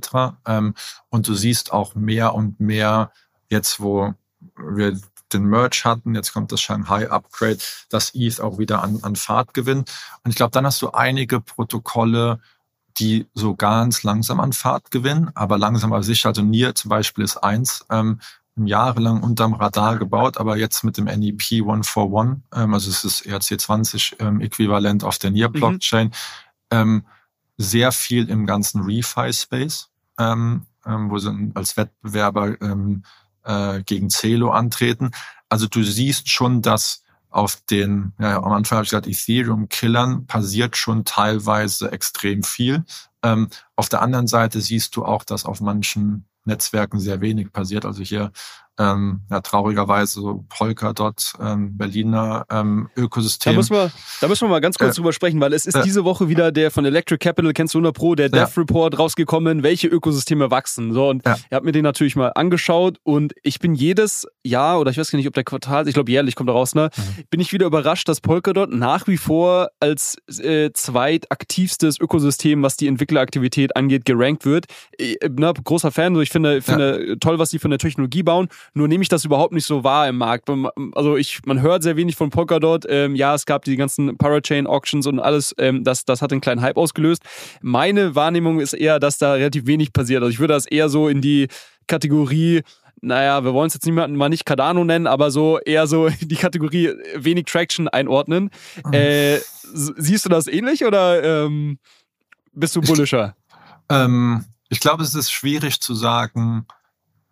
Ähm, und du siehst auch mehr und mehr jetzt, wo wir den Merge hatten, jetzt kommt das Shanghai Upgrade, dass ETH auch wieder an, an Fahrt gewinnt. Und ich glaube, dann hast du einige Protokolle, die so ganz langsam an Fahrt gewinnen, aber langsam aber sicher. Also NIR zum Beispiel ist eins, ähm, jahrelang unterm Radar gebaut, aber jetzt mit dem NEP 141, ähm, also es ist ERC20 ähm, äquivalent auf der NIR-Blockchain, mhm. ähm, sehr viel im ganzen ReFi-Space, ähm, ähm, wo sie als Wettbewerber ähm, äh, gegen Celo antreten. Also du siehst schon, dass auf den, ja, am Anfang habe ich gesagt, Ethereum-Killern passiert schon teilweise extrem viel. Ähm, auf der anderen Seite siehst du auch, dass auf manchen Netzwerken sehr wenig passiert. Also hier ähm, ja, traurigerweise so Polkadot, ähm, Berliner ähm, Ökosystem. Da müssen, wir, da müssen wir mal ganz kurz äh, drüber sprechen, weil es ist äh, diese Woche wieder der von Electric Capital, kennst du 100 Pro, der Dev Report rausgekommen, welche Ökosysteme wachsen. So, und ja. ihr habt mir den natürlich mal angeschaut und ich bin jedes Jahr, oder ich weiß gar nicht, ob der Quartal, ich glaube jährlich kommt er raus, ne, mhm. bin ich wieder überrascht, dass Polkadot nach wie vor als äh, zweitaktivstes Ökosystem, was die Entwickleraktivität angeht, gerankt wird. Ich, äh, ne, großer Fan, so ich finde, finde ja. toll, was die für eine Technologie bauen. Nur nehme ich das überhaupt nicht so wahr im Markt. Also ich, man hört sehr wenig von Polkadot. Ähm, ja, es gab die ganzen Parachain-Auctions und alles. Ähm, das, das hat einen kleinen Hype ausgelöst. Meine Wahrnehmung ist eher, dass da relativ wenig passiert. Also ich würde das eher so in die Kategorie naja, wir wollen es jetzt niemanden mal nicht Cardano nennen, aber so eher so die Kategorie wenig Traction einordnen. Mhm. Äh, siehst du das ähnlich oder ähm, bist du bullischer? Ich, ähm, ich glaube, es ist schwierig zu sagen,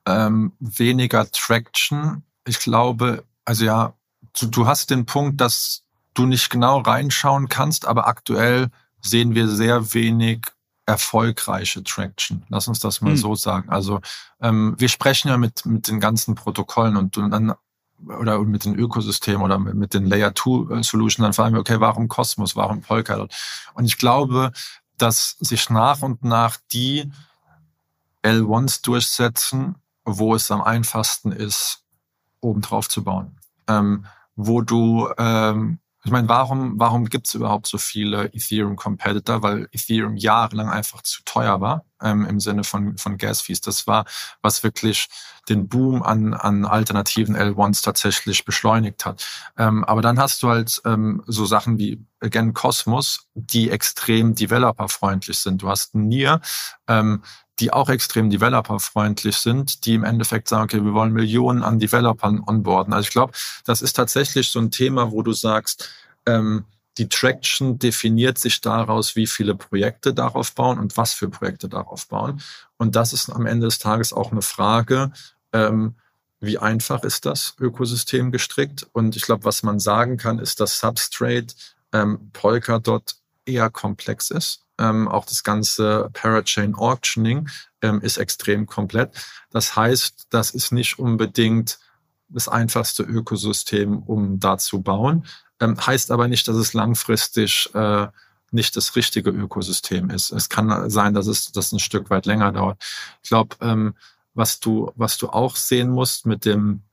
ähm, weniger Traction. Ich glaube, also ja, du, du hast den Punkt, dass du nicht genau reinschauen kannst, aber aktuell sehen wir sehr wenig erfolgreiche Traction. Lass uns das mal hm. so sagen. Also ähm, wir sprechen ja mit, mit den ganzen Protokollen und dann oder mit den Ökosystemen oder mit den Layer 2 Solutions, dann fragen wir, okay, warum Cosmos, warum Polkadot? Und ich glaube, dass sich nach und nach die L1s durchsetzen, wo es am einfachsten ist, oben drauf zu bauen. Ähm, wo du, ähm, ich meine, warum, warum gibt es überhaupt so viele Ethereum-Competitor? Weil Ethereum jahrelang einfach zu teuer war ähm, im Sinne von, von Gas-Fees. Das war, was wirklich den Boom an, an alternativen L1s tatsächlich beschleunigt hat. Ähm, aber dann hast du halt ähm, so Sachen wie, again, Cosmos, die extrem developerfreundlich sind. Du hast Nier, ähm, die auch extrem developerfreundlich sind, die im Endeffekt sagen, okay, wir wollen Millionen an Developern onboarden. Also ich glaube, das ist tatsächlich so ein Thema, wo du sagst, ähm, die Traction definiert sich daraus, wie viele Projekte darauf bauen und was für Projekte darauf bauen. Und das ist am Ende des Tages auch eine Frage, ähm, wie einfach ist das Ökosystem gestrickt? Und ich glaube, was man sagen kann, ist, dass Substrate ähm, Polkadot eher komplex ist. Ähm, auch das ganze Parachain Auctioning ähm, ist extrem komplett. Das heißt, das ist nicht unbedingt das einfachste Ökosystem, um da zu bauen. Ähm, heißt aber nicht, dass es langfristig äh, nicht das richtige Ökosystem ist. Es kann sein, dass es das ein Stück weit länger dauert. Ich glaube, ähm, was du was du auch sehen musst mit dem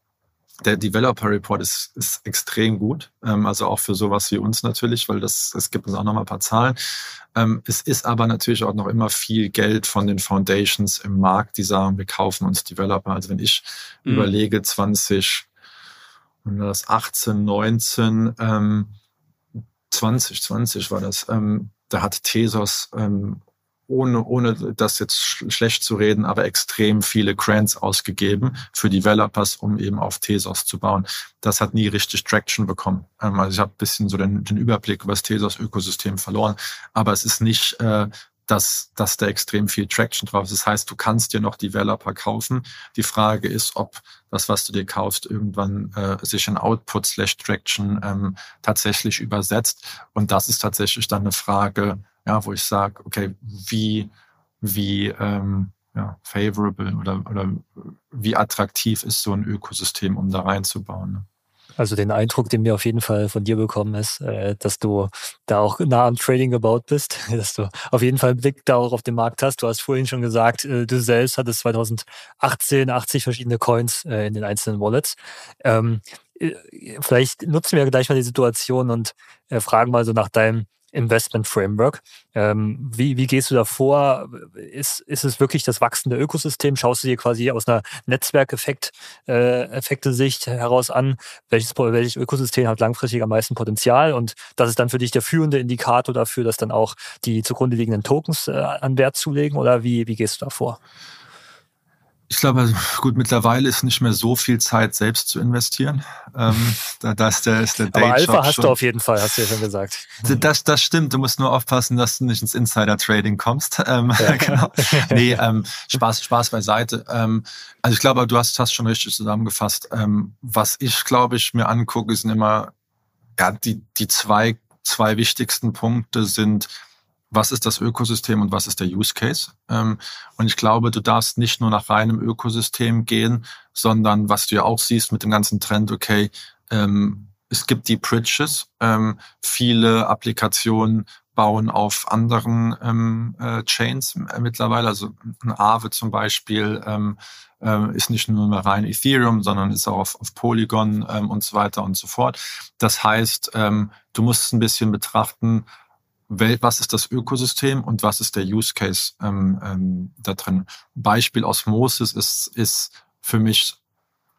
der Developer Report ist, ist extrem gut, ähm, also auch für sowas wie uns natürlich, weil das es gibt uns auch noch mal ein paar Zahlen. Ähm, es ist aber natürlich auch noch immer viel Geld von den Foundations im Markt, die sagen, wir kaufen uns Developer. Also wenn ich mhm. überlege, 20, das 18, 19, ähm, 2020 war das, ähm, da hat Tesos ähm, ohne, ohne das jetzt schlecht zu reden, aber extrem viele Grants ausgegeben für Developers, um eben auf Tesos zu bauen. Das hat nie richtig Traction bekommen. Ähm, also ich habe ein bisschen so den, den Überblick über das Tesos-Ökosystem verloren, aber es ist nicht äh, dass, dass da extrem viel Traction drauf ist. Das heißt, du kannst dir noch Developer kaufen. Die Frage ist, ob das, was du dir kaufst, irgendwann äh, sich in Output slash Traction ähm, tatsächlich übersetzt. Und das ist tatsächlich dann eine Frage, ja, wo ich sage, okay, wie, wie ähm, ja, favorable oder, oder wie attraktiv ist so ein Ökosystem, um da reinzubauen. Ne? Also den Eindruck, den wir auf jeden Fall von dir bekommen, ist, äh, dass du da auch nah am Trading gebaut bist, dass du auf jeden Fall einen Blick da auch auf den Markt hast. Du hast vorhin schon gesagt, äh, du selbst hattest 2018 80 verschiedene Coins äh, in den einzelnen Wallets. Ähm, vielleicht nutzen wir gleich mal die Situation und fragen mal so nach deinem Investment Framework. Ähm, wie, wie gehst du da vor? Ist, ist es wirklich das wachsende Ökosystem? Schaust du dir quasi aus einer Netzwerkeffekt-Effekte-Sicht äh, heraus an, welches, welches Ökosystem hat langfristig am meisten Potenzial? Und das ist dann für dich der führende Indikator dafür, dass dann auch die zugrunde liegenden Tokens äh, an Wert zulegen? Oder wie, wie gehst du da vor? Ich glaube, also, gut, mittlerweile ist nicht mehr so viel Zeit, selbst zu investieren. Ähm, da, da ist der, ist der Aber Alpha hast schon. du auf jeden Fall, hast du ja schon gesagt. Das, das stimmt. Du musst nur aufpassen, dass du nicht ins Insider-Trading kommst. Ähm, ja. genau. Nee, ähm, Spaß, Spaß beiseite. Ähm, also ich glaube, du hast, hast schon richtig zusammengefasst. Ähm, was ich, glaube ich, mir angucke, sind immer, ja, die, die zwei, zwei wichtigsten Punkte sind, was ist das Ökosystem und was ist der Use Case. Ähm, und ich glaube, du darfst nicht nur nach reinem Ökosystem gehen, sondern was du ja auch siehst mit dem ganzen Trend, okay, ähm, es gibt die Bridges, ähm, viele Applikationen bauen auf anderen äh, Chains mittlerweile. Also ein Aave zum Beispiel ist nicht nur mehr rein Ethereum, sondern ist auch auf, Polygon und so weiter und so fort. Das heißt, du musst ein bisschen betrachten, was ist das Ökosystem und was ist der Use Case ähm, ähm, da drin. Beispiel Osmosis ist, ist für mich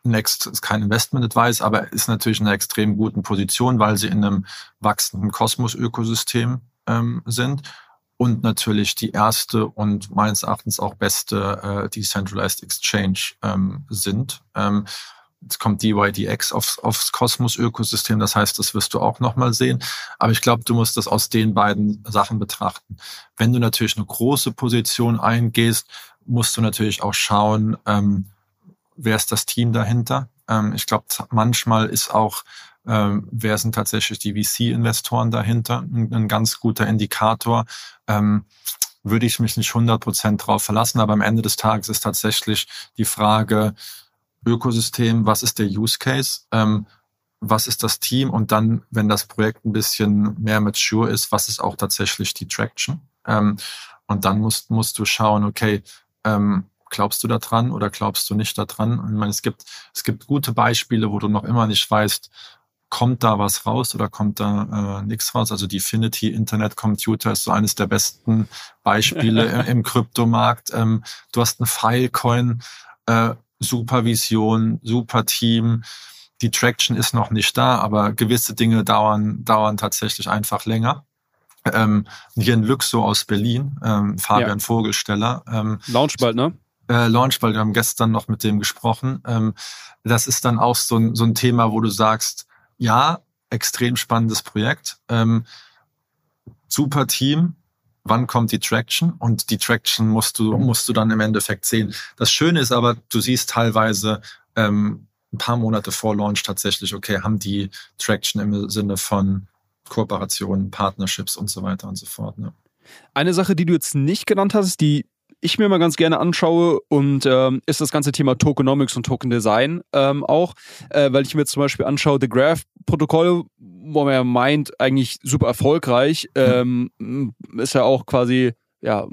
Next ist kein Investment Advice, aber ist natürlich in einer extrem guten Position, weil sie in einem wachsenden Kosmos-Ökosystem ähm, sind und natürlich die erste und meines Erachtens auch beste äh, Decentralized Exchange ähm, sind. Ähm, Jetzt kommt DYDX aufs, aufs Kosmos-Ökosystem, das heißt, das wirst du auch nochmal sehen. Aber ich glaube, du musst das aus den beiden Sachen betrachten. Wenn du natürlich eine große Position eingehst, musst du natürlich auch schauen, ähm, wer ist das Team dahinter. Ähm, ich glaube, manchmal ist auch, ähm, wer sind tatsächlich die VC-Investoren dahinter, ein, ein, ganz guter Indikator. Ähm, würde ich mich nicht 100% drauf verlassen, aber am Ende des Tages ist tatsächlich die Frage, Ökosystem, was ist der Use Case, ähm, was ist das Team und dann, wenn das Projekt ein bisschen mehr mature ist, was ist auch tatsächlich die Traction. Ähm, und dann musst, musst du schauen, okay, ähm, glaubst du da dran oder glaubst du nicht da dran? Ich meine, es gibt, es gibt gute Beispiele, wo du noch immer nicht weißt, kommt da was raus oder kommt da äh, nichts raus? Also die Finity Internet Computer ist so eines der besten Beispiele im, im Kryptomarkt. Ähm, du hast einen Filecoin, äh, Supervision, super Team. Die Traction ist noch nicht da, aber gewisse Dinge dauern, dauern tatsächlich einfach länger. Ähm, hier in Luxo aus Berlin, ähm, Fabian ja. Vogelsteller. Ähm, Launch bald, ne? Äh, Launch bald, wir haben gestern noch mit dem gesprochen. Ähm, das ist dann auch so ein, so ein Thema, wo du sagst, ja, extrem spannendes Projekt, ähm, super Team, wann kommt die Traction und die Traction musst du, musst du dann im Endeffekt sehen. Das Schöne ist aber, du siehst teilweise ähm, ein paar Monate vor Launch tatsächlich, okay, haben die Traction im Sinne von Kooperationen, Partnerships und so weiter und so fort. Ne? Eine Sache, die du jetzt nicht genannt hast, die ich mir mal ganz gerne anschaue und ähm, ist das ganze Thema Tokenomics und Token Design ähm, auch, äh, weil ich mir zum Beispiel anschaue, The Graph Protokoll, wo man ja meint, eigentlich super erfolgreich, ähm, ist ja auch quasi ja,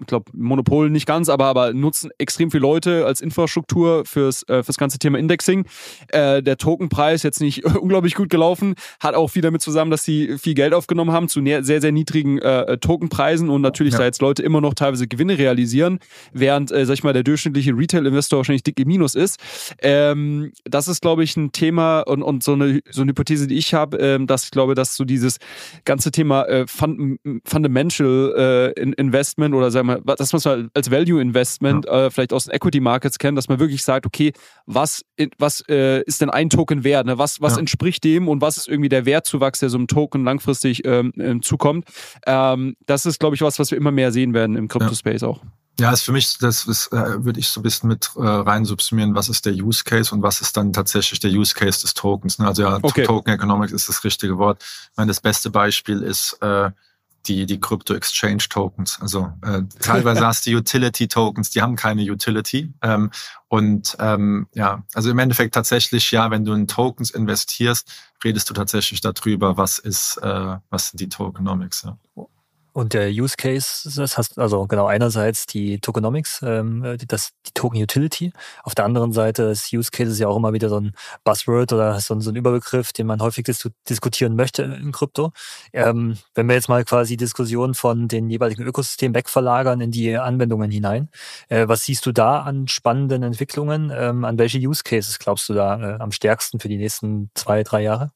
ich glaube, Monopol nicht ganz, aber, aber nutzen extrem viele Leute als Infrastruktur fürs, äh, fürs ganze Thema Indexing. Äh, der Tokenpreis jetzt nicht unglaublich gut gelaufen, hat auch viel damit zusammen, dass sie viel Geld aufgenommen haben zu sehr, sehr niedrigen äh, Tokenpreisen und natürlich ja. da jetzt Leute immer noch teilweise Gewinne realisieren, während, äh, sag ich mal, der durchschnittliche Retail-Investor wahrscheinlich dick im Minus ist. Ähm, das ist, glaube ich, ein Thema und, und so, eine, so eine Hypothese, die ich habe, ähm, dass ich glaube, dass so dieses ganze Thema äh, Fund Fundamental äh, in Investment oder sagen wir, das, was man als Value Investment ja. äh, vielleicht aus den Equity Markets kennt, dass man wirklich sagt, okay, was, was äh, ist denn ein Token wert? Ne? Was, was ja. entspricht dem und was ist irgendwie der Wertzuwachs, der so einem Token langfristig ähm, ähm zukommt? Ähm, das ist, glaube ich, was, was wir immer mehr sehen werden im Crypto-Space auch. Ja, ist für mich, das ist, äh, würde ich so ein bisschen mit äh, rein subsumieren, was ist der Use Case und was ist dann tatsächlich der Use Case des Tokens. Ne? Also ja, okay. Token Economics ist das richtige Wort. Ich meine, das beste Beispiel ist äh, die, die Crypto Exchange Tokens. Also äh, teilweise hast du Utility Tokens, die haben keine Utility. Ähm, und ähm, ja, also im Endeffekt tatsächlich, ja, wenn du in Tokens investierst, redest du tatsächlich darüber, was ist, äh, was sind die Tokenomics. Ja. Und der Use Case, das heißt also genau einerseits die Tokenomics, ähm, das, die Token Utility. Auf der anderen Seite ist Use Case ist ja auch immer wieder so ein Buzzword oder so ein, so ein Überbegriff, den man häufig dis diskutieren möchte im Krypto. Ähm, wenn wir jetzt mal quasi Diskussionen von den jeweiligen Ökosystemen wegverlagern in die Anwendungen hinein, äh, was siehst du da an spannenden Entwicklungen? Ähm, an welche Use Cases glaubst du da äh, am stärksten für die nächsten zwei, drei Jahre?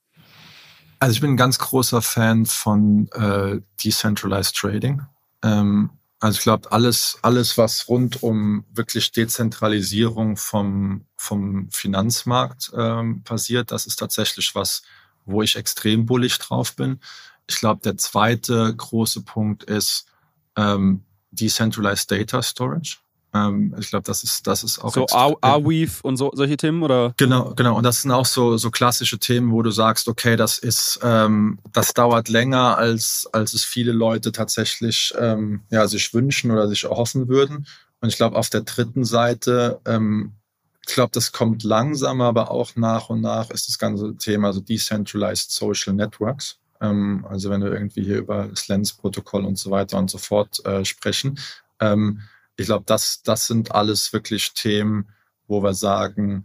Also ich bin ein ganz großer Fan von äh, Decentralized Trading. Ähm, also ich glaube, alles, alles, was rund um wirklich Dezentralisierung vom, vom Finanzmarkt ähm, passiert, das ist tatsächlich was, wo ich extrem bullig drauf bin. Ich glaube, der zweite große Punkt ist ähm, Decentralized Data Storage. Ähm, ich glaube, das ist, das ist auch. So Arweave und so, solche Themen, oder? Genau, genau. Und das sind auch so, so klassische Themen, wo du sagst, okay, das ist, ähm, das dauert länger, als, als es viele Leute tatsächlich ähm, ja, sich wünschen oder sich erhoffen würden. Und ich glaube, auf der dritten Seite, ähm, ich glaube, das kommt langsam, aber auch nach und nach ist das ganze Thema so Decentralized Social Networks. Ähm, also wenn wir irgendwie hier über das Lens-Protokoll und so weiter und so fort äh, sprechen. Ähm, ich glaube, das, das sind alles wirklich Themen, wo wir sagen,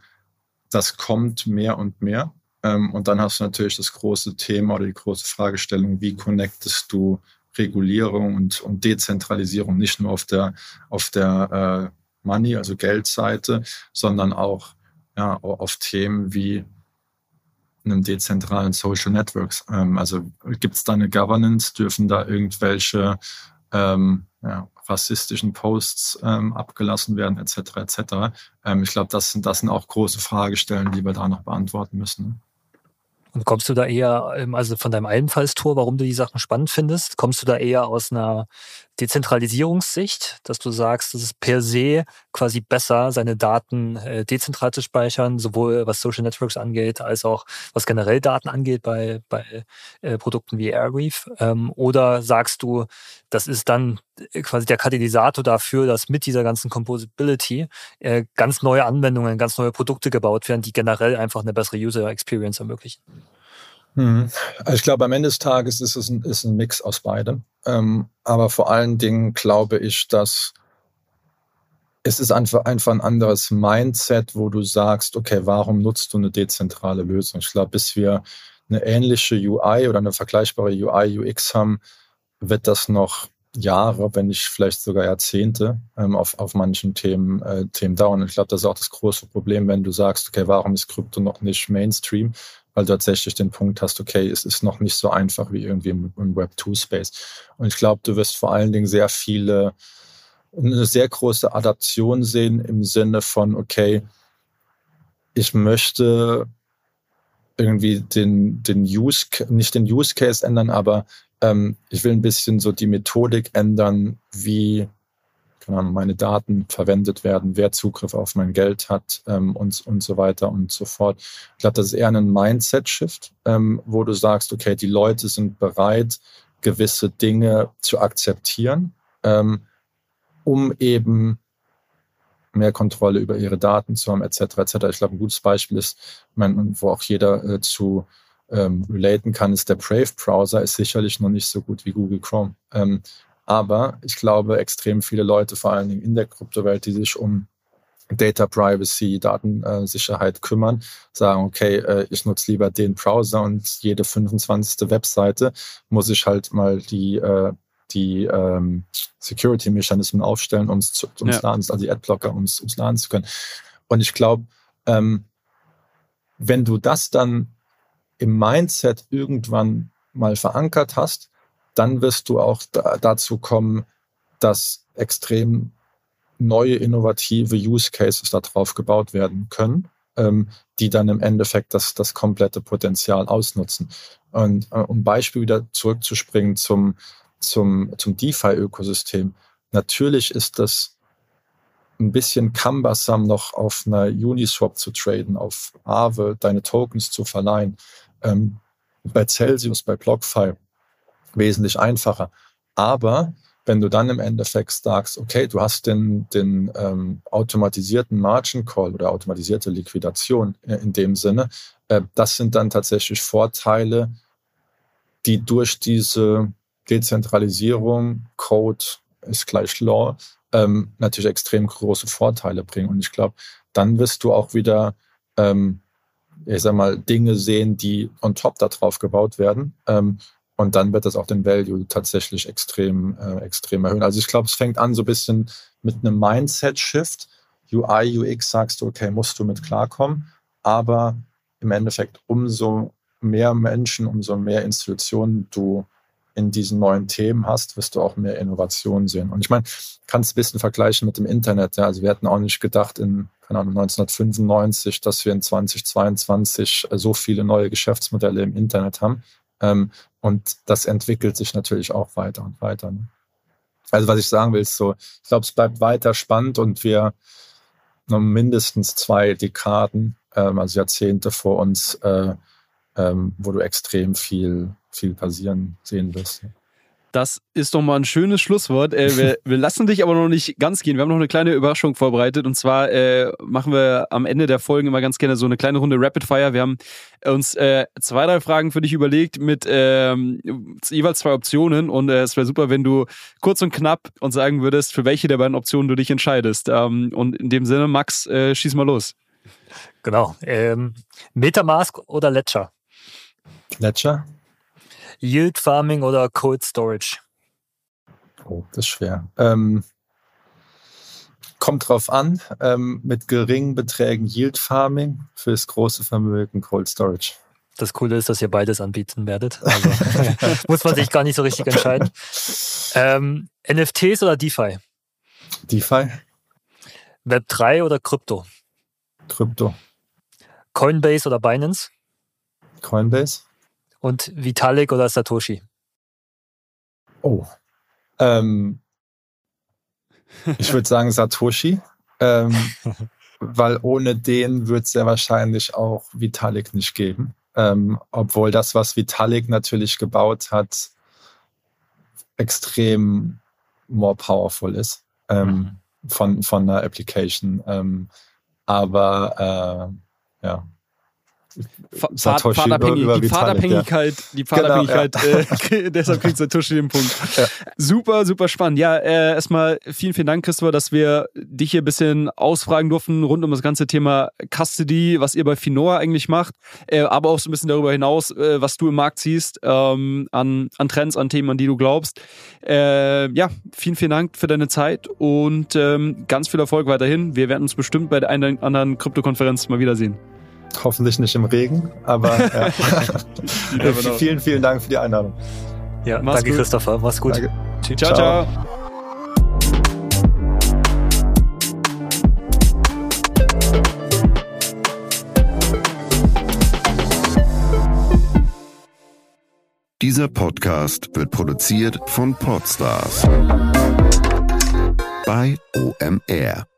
das kommt mehr und mehr. Ähm, und dann hast du natürlich das große Thema oder die große Fragestellung, wie connectest du Regulierung und, und Dezentralisierung nicht nur auf der, auf der äh, Money, also Geldseite, sondern auch ja, auf Themen wie einem dezentralen Social Networks. Ähm, also gibt es da eine Governance? Dürfen da irgendwelche ähm, ja, rassistischen Posts ähm, abgelassen werden, etc. etc. Ähm, ich glaube, das sind, das sind auch große Fragestellungen, die wir da noch beantworten müssen. Und kommst du da eher, ähm, also von deinem Einfallstor, warum du die Sachen spannend findest, kommst du da eher aus einer Dezentralisierungssicht, dass du sagst, es ist per se quasi besser, seine Daten äh, dezentral zu speichern, sowohl was Social Networks angeht, als auch was generell Daten angeht bei, bei äh, Produkten wie Airweave? Ähm, oder sagst du, das ist dann äh, quasi der Katalysator dafür, dass mit dieser ganzen Composability äh, ganz neue Anwendungen, ganz neue Produkte gebaut werden, die generell einfach eine bessere User Experience ermöglichen? Hm. Also ich glaube, am Ende des Tages ist es ein, ist ein Mix aus beidem. Ähm, aber vor allen Dingen glaube ich, dass es ist einfach, einfach ein anderes Mindset, wo du sagst, okay, warum nutzt du eine dezentrale Lösung? Ich glaube, bis wir eine ähnliche UI oder eine vergleichbare UI, UX haben, wird das noch Jahre, wenn nicht vielleicht sogar Jahrzehnte ähm, auf, auf manchen Themen, äh, Themen dauern. Und ich glaube, das ist auch das große Problem, wenn du sagst, okay, warum ist Krypto noch nicht Mainstream? Weil du tatsächlich den Punkt hast, okay, es ist noch nicht so einfach wie irgendwie im, im Web2-Space. Und ich glaube, du wirst vor allen Dingen sehr viele, eine sehr große Adaption sehen im Sinne von, okay, ich möchte irgendwie den, den Use, nicht den Use Case ändern, aber ähm, ich will ein bisschen so die Methodik ändern, wie meine Daten verwendet werden, wer Zugriff auf mein Geld hat ähm, und, und so weiter und so fort. Ich glaube, das ist eher ein Mindset-Shift, ähm, wo du sagst, okay, die Leute sind bereit, gewisse Dinge zu akzeptieren, ähm, um eben mehr Kontrolle über ihre Daten zu haben, etc. etc. Ich glaube, ein gutes Beispiel ist, mein, wo auch jeder äh, zu ähm, relaten kann, ist der Brave-Browser, ist sicherlich noch nicht so gut wie Google Chrome. Ähm, aber ich glaube, extrem viele Leute, vor allen Dingen in der Kryptowelt, die sich um Data Privacy, Datensicherheit kümmern, sagen, okay, äh, ich nutze lieber den Browser und jede 25. Webseite muss ich halt mal die, äh, die ähm, Security-Mechanismen aufstellen, um es ja. laden, also die Adblocker, um es laden zu können. Und ich glaube, ähm, wenn du das dann im Mindset irgendwann mal verankert hast, dann wirst du auch da, dazu kommen, dass extrem neue innovative Use Cases darauf gebaut werden können, ähm, die dann im Endeffekt das, das komplette Potenzial ausnutzen. Und äh, um Beispiel wieder zurückzuspringen zum, zum, zum DeFi-Ökosystem. Natürlich ist das ein bisschen cumbersome noch auf einer Uniswap zu traden, auf Aave deine Tokens zu verleihen. Ähm, bei Celsius, bei BlockFi wesentlich einfacher. Aber wenn du dann im Endeffekt sagst, okay, du hast den, den ähm, automatisierten Margin Call oder automatisierte Liquidation in dem Sinne, äh, das sind dann tatsächlich Vorteile, die durch diese Dezentralisierung, Code ist gleich Law, ähm, natürlich extrem große Vorteile bringen. Und ich glaube, dann wirst du auch wieder, ähm, ich sag mal, Dinge sehen, die on top da drauf gebaut werden. Ähm, und dann wird das auch den Value tatsächlich extrem, äh, extrem erhöhen. Also ich glaube, es fängt an so ein bisschen mit einem Mindset-Shift. UI, UX sagst du, okay, musst du mit klarkommen. Aber im Endeffekt, umso mehr Menschen, umso mehr Institutionen du in diesen neuen Themen hast, wirst du auch mehr Innovationen sehen. Und ich meine, kannst ein bisschen vergleichen mit dem Internet. Ja? Also wir hätten auch nicht gedacht in keine Ahnung, 1995, dass wir in 2022 so viele neue Geschäftsmodelle im Internet haben. Ähm, und das entwickelt sich natürlich auch weiter und weiter. Ne? Also was ich sagen will, ist so, ich glaube, es bleibt weiter spannend und wir noch mindestens zwei Dekaden, ähm, also Jahrzehnte vor uns, äh, ähm, wo du extrem viel, viel passieren sehen wirst. Das ist doch mal ein schönes Schlusswort. Äh, wir, wir, lassen dich aber noch nicht ganz gehen. Wir haben noch eine kleine Überraschung vorbereitet. Und zwar äh, machen wir am Ende der Folgen immer ganz gerne so eine kleine Runde Rapid Fire. Wir haben uns äh, zwei, drei Fragen für dich überlegt mit ähm, jeweils zwei Optionen. Und äh, es wäre super, wenn du kurz und knapp uns sagen würdest, für welche der beiden Optionen du dich entscheidest. Ähm, und in dem Sinne, Max, äh, schieß mal los. Genau. Ähm, Metamask oder Ledger? Ledger. Yield Farming oder Cold Storage? Oh, das ist schwer. Ähm, kommt drauf an. Ähm, mit geringen Beträgen Yield Farming, fürs große Vermögen Cold Storage. Das Coole ist, dass ihr beides anbieten werdet. Also muss man sich gar nicht so richtig entscheiden. Ähm, NFTs oder DeFi? DeFi. Web 3 oder Krypto? Krypto. Coinbase oder Binance? Coinbase. Und Vitalik oder Satoshi? Oh. Ähm, ich würde sagen Satoshi, ähm, weil ohne den wird es ja wahrscheinlich auch Vitalik nicht geben. Ähm, obwohl das, was Vitalik natürlich gebaut hat, extrem more powerful ist ähm, mhm. von, von der Application. Ähm, aber äh, ja, Satoshi die Pfadabhängigkeit, ja. die Pfadabhängigkeit, genau, ja. äh, deshalb kriegt Satoshi den Punkt. Ja. Super, super spannend. Ja, äh, erstmal vielen, vielen Dank, Christopher, dass wir dich hier ein bisschen ausfragen durften rund um das ganze Thema Custody, was ihr bei Finoa eigentlich macht, äh, aber auch so ein bisschen darüber hinaus, äh, was du im Markt siehst, ähm, an, an Trends, an Themen, an die du glaubst. Äh, ja, vielen, vielen Dank für deine Zeit und ähm, ganz viel Erfolg weiterhin. Wir werden uns bestimmt bei der einen oder anderen Kryptokonferenz mal wiedersehen. Hoffentlich nicht im Regen, aber ja. vielen, vielen Dank für die Einladung. Ja, Mach's danke gut. Christopher. Mach's gut. Danke. Ciao, ciao. ciao. Dieser Podcast wird produziert von Podstars bei OMR.